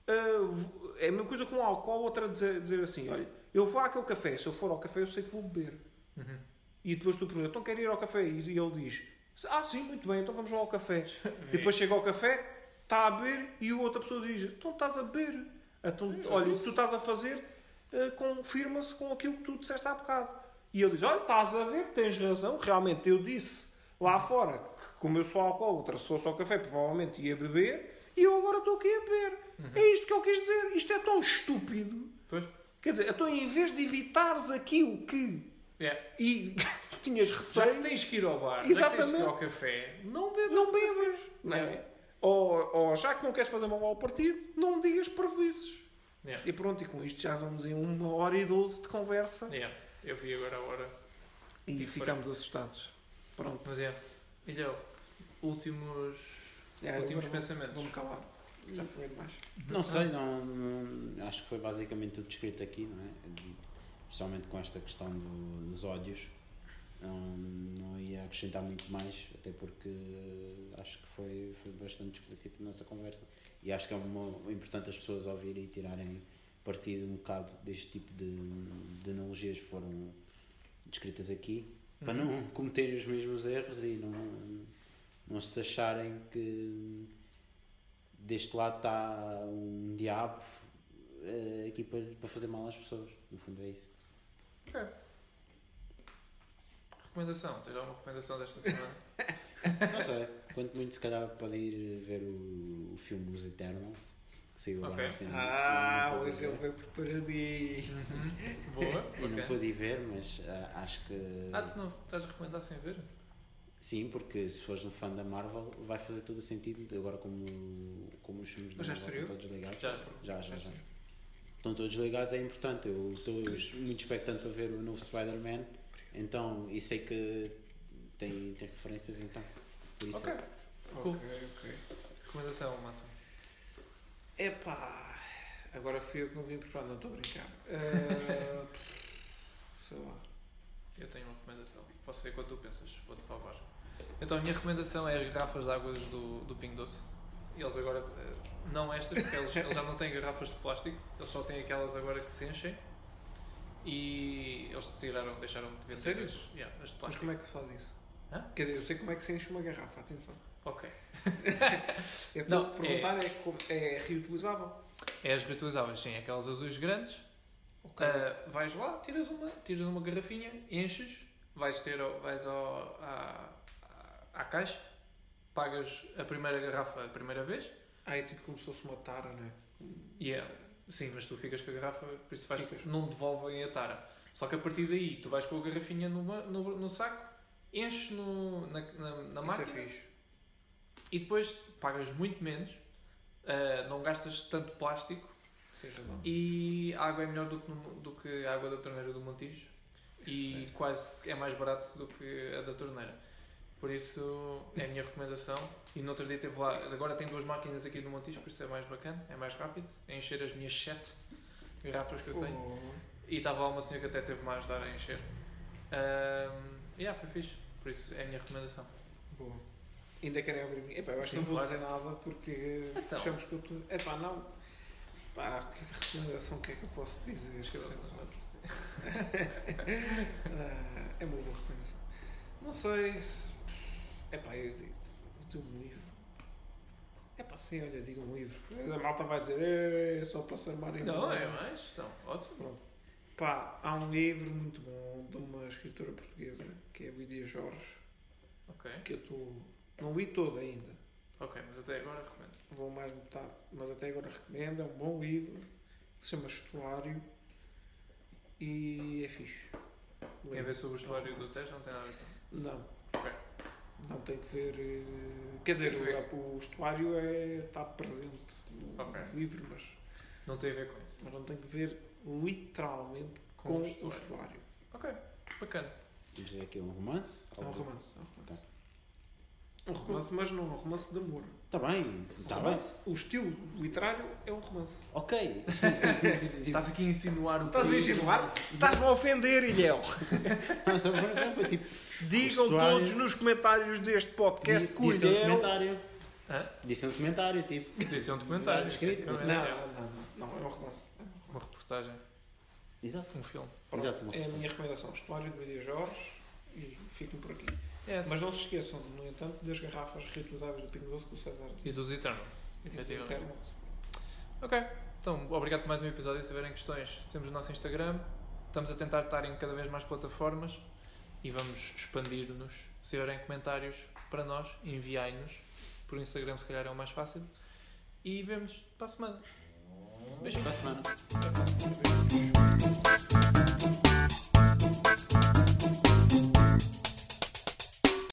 v- é a mesma coisa com álcool, outra dizer, dizer assim: olha, eu vou àquele café, se eu for ao café, eu sei que vou beber. Uhum. E depois tu perguntas: então quero ir ao café? E ele diz: ah, sim, muito bem, então vamos lá ao café. <laughs> E depois chega ao café, está a beber, e a outra pessoa diz: então estás a beber. Então, Sim, olha, o que tu estás a fazer ah, confirma-se com aquilo que tu disseste há bocado. E ele diz: olha, estás a ver, tens razão, realmente eu disse lá fora que, como eu sou alcoólatra, se fosse ao café, provavelmente ia beber, e eu agora estou aqui a beber. É isto que ele quis dizer. Isto é tão estúpido. Pois. Quer dizer, então em vez de evitares aquilo que. Yeah. E <laughs> tinhas Já receio. que tens que ir ao bar, já que tens que ir Exatamente. ao café, não bebas. Não bebas. Não é? Yeah. ou, ou já que não queres fazer mal ao partido, não digas prejuízos. Yeah. E pronto, e com isto já vamos em uma hora e doze de conversa Yeah. Eu vi agora a hora. e E ficamos assustados. Pronto. Mas é. Ilhéu, últimos, É, últimos pensamentos. Vou-me calar. Já foi demais. Não sei, não, não- acho que foi basicamente tudo descrito aqui, não é? Especialmente com esta questão do- dos ódios. Não, não ia acrescentar muito mais, até porque acho que foi, foi bastante explícito a nossa conversa. E acho que é uma, importante as pessoas ouvirem e tirarem partido um bocado deste tipo de, de analogias que foram descritas aqui, para Uhum. não cometerem os mesmos erros e não, não se acharem que deste lado está um diabo eh, aqui para, para fazer mal às pessoas. No fundo é isso. Ok. Recomendação? Tens alguma recomendação desta semana? <laughs> Não sei. Quanto muito, se calhar, pode ir ver o, o filme Os Eternals, que saiu agora Ok. no cinema. Ah, não pude hoje ele veio preparadinho. Boa. E não pude ir ver, mas ah, acho que. Ah, tu não estás a recomendar sem ver? Sim, porque se fores um fã da Marvel, vai fazer todo o sentido. Agora, como, como os filmes da Marvel estão todos ligados. Já. já, já. já. Estão todos ligados, é importante. Eu estou muito expectante para ver o novo Spider-Man. Então, e sei que tem, tem referências, então. Por isso Ok. é- Cool. Ok, ok. Recomendação, Massa. Epá, agora fui eu que não vim preparado, não estou a brincar. <laughs> Eh, sei lá. Eu tenho uma recomendação. Posso ser quando tu pensas, vou-te salvar. Então a minha recomendação é as garrafas de águas do, do Pingo Doce. Eles agora, eh, não estas, porque eles, eles já não têm garrafas de plástico, eles só têm aquelas agora que se enchem. E eles tiraram, deixaram de vender Sério? as, yeah, as de Mas plástico. como é que se faz isso? Hã? Quer dizer, eu sei como é que se enche uma garrafa, atenção. Ok. <laughs> Eu estou Não, a perguntar é, como- é reutilizável. É as reutilizáveis, sim, aquelas azuis grandes. Ok. Ah, vais lá, tiras uma, tiras uma garrafinha, enches, vais, ter, vais ao, à, à, caixa, pagas a primeira garrafa a primeira vez Ah, é tipo como se fosse uma tara, não é? e é, sim, mas tu ficas com a garrafa, por isso vais, Ficas. não devolvem a tara. Só que a partir daí tu vais com a garrafinha numa- no, no saco, enches no, na, na, na é máquina fixe. e depois pagas muito menos, ah, não gastas tanto plástico. E a água é melhor do que, do que a água da torneira do Montijo. E Isso quase é mais barato do que a da torneira. Por isso é a minha recomendação. E no outro dia teve lá. Agora tem duas máquinas aqui no Montijo, por isso é mais bacana, é mais rápido. É encher as minhas 7 garrafas que eu tenho. Oh, E estava lá uma senhora que até teve mais a ajudar a encher. Um, e yeah, foi fixe. Por isso é a minha recomendação. boa. Ainda querem ouvir a minha? Epá, eu acho que Sim, não vou claro. dizer nada porque Então. fechamos com tudo. Epá, não. Pá, que recomendação que é que eu posso dizer? Acho que eu lá. sei. <laughs> Ah, é uma boa recomendação. Não sei. Se- Epá, eu digo, vou dizer um livro. Epá, sim, olha, diga um livro. A malta vai dizer, é só para se armar em Não, bola." é mais. Então, ótimo. Pá, há um livro muito bom de uma escritora portuguesa que é Lídia Jorge, Ok. que eu estou. Não li todo ainda, Ok, mas até agora recomendo. vou mais metade, mas até agora recomendo. É um bom livro que se chama Estuário e é fixe. Tem a ver sobre o estuário do romance. Tejo? Não tem nada a ver com Não. Ok. Não tem que ver. eh, Quer dizer, Tem que ver. o, estuário é, está presente no Ok. livro, mas, Não tem a ver com isso. mas não tem que ver literalmente Com com, o o estuário. estuário. Ok, bacana. Vamos dizer aqui um romance? É um romance. É um romance. Um romance, mas não é um romance de amor. Tá bem, Um tá bem. O estilo literário é um romance. Ok. <laughs> Estás aqui a insinuar o Estás a insinuar? Estás-me a ofender, Ilhéu. <laughs> Não, só por exemplo, tipo, Digam estuário- todos nos comentários deste podcast que o disse um comentário. Hã? Disse um comentário, tipo. Disse um documentário. Escrito, Não, efetivamente, não, é. não, não, não, é um romance. Uma reportagem. Exato. Um filme. Pronto, Exato. É a minha recomendação. Estuário de Maria Jorge e fiquem por aqui. É, Mas não se esqueçam, no entanto, das garrafas reutilizáveis do Pingo Doce que o César E dos Eternals. E do Efetivamente. Eternals. Ok, então obrigado por mais um episódio. Se tiverem questões, temos o nosso Instagram. Estamos a tentar estar em cada vez mais plataformas e vamos expandir-nos. Se tiverem comentários para nós, enviai-nos. Por Instagram, se calhar é o mais fácil. E vemos para a semana. Beijinhos. Para a semana.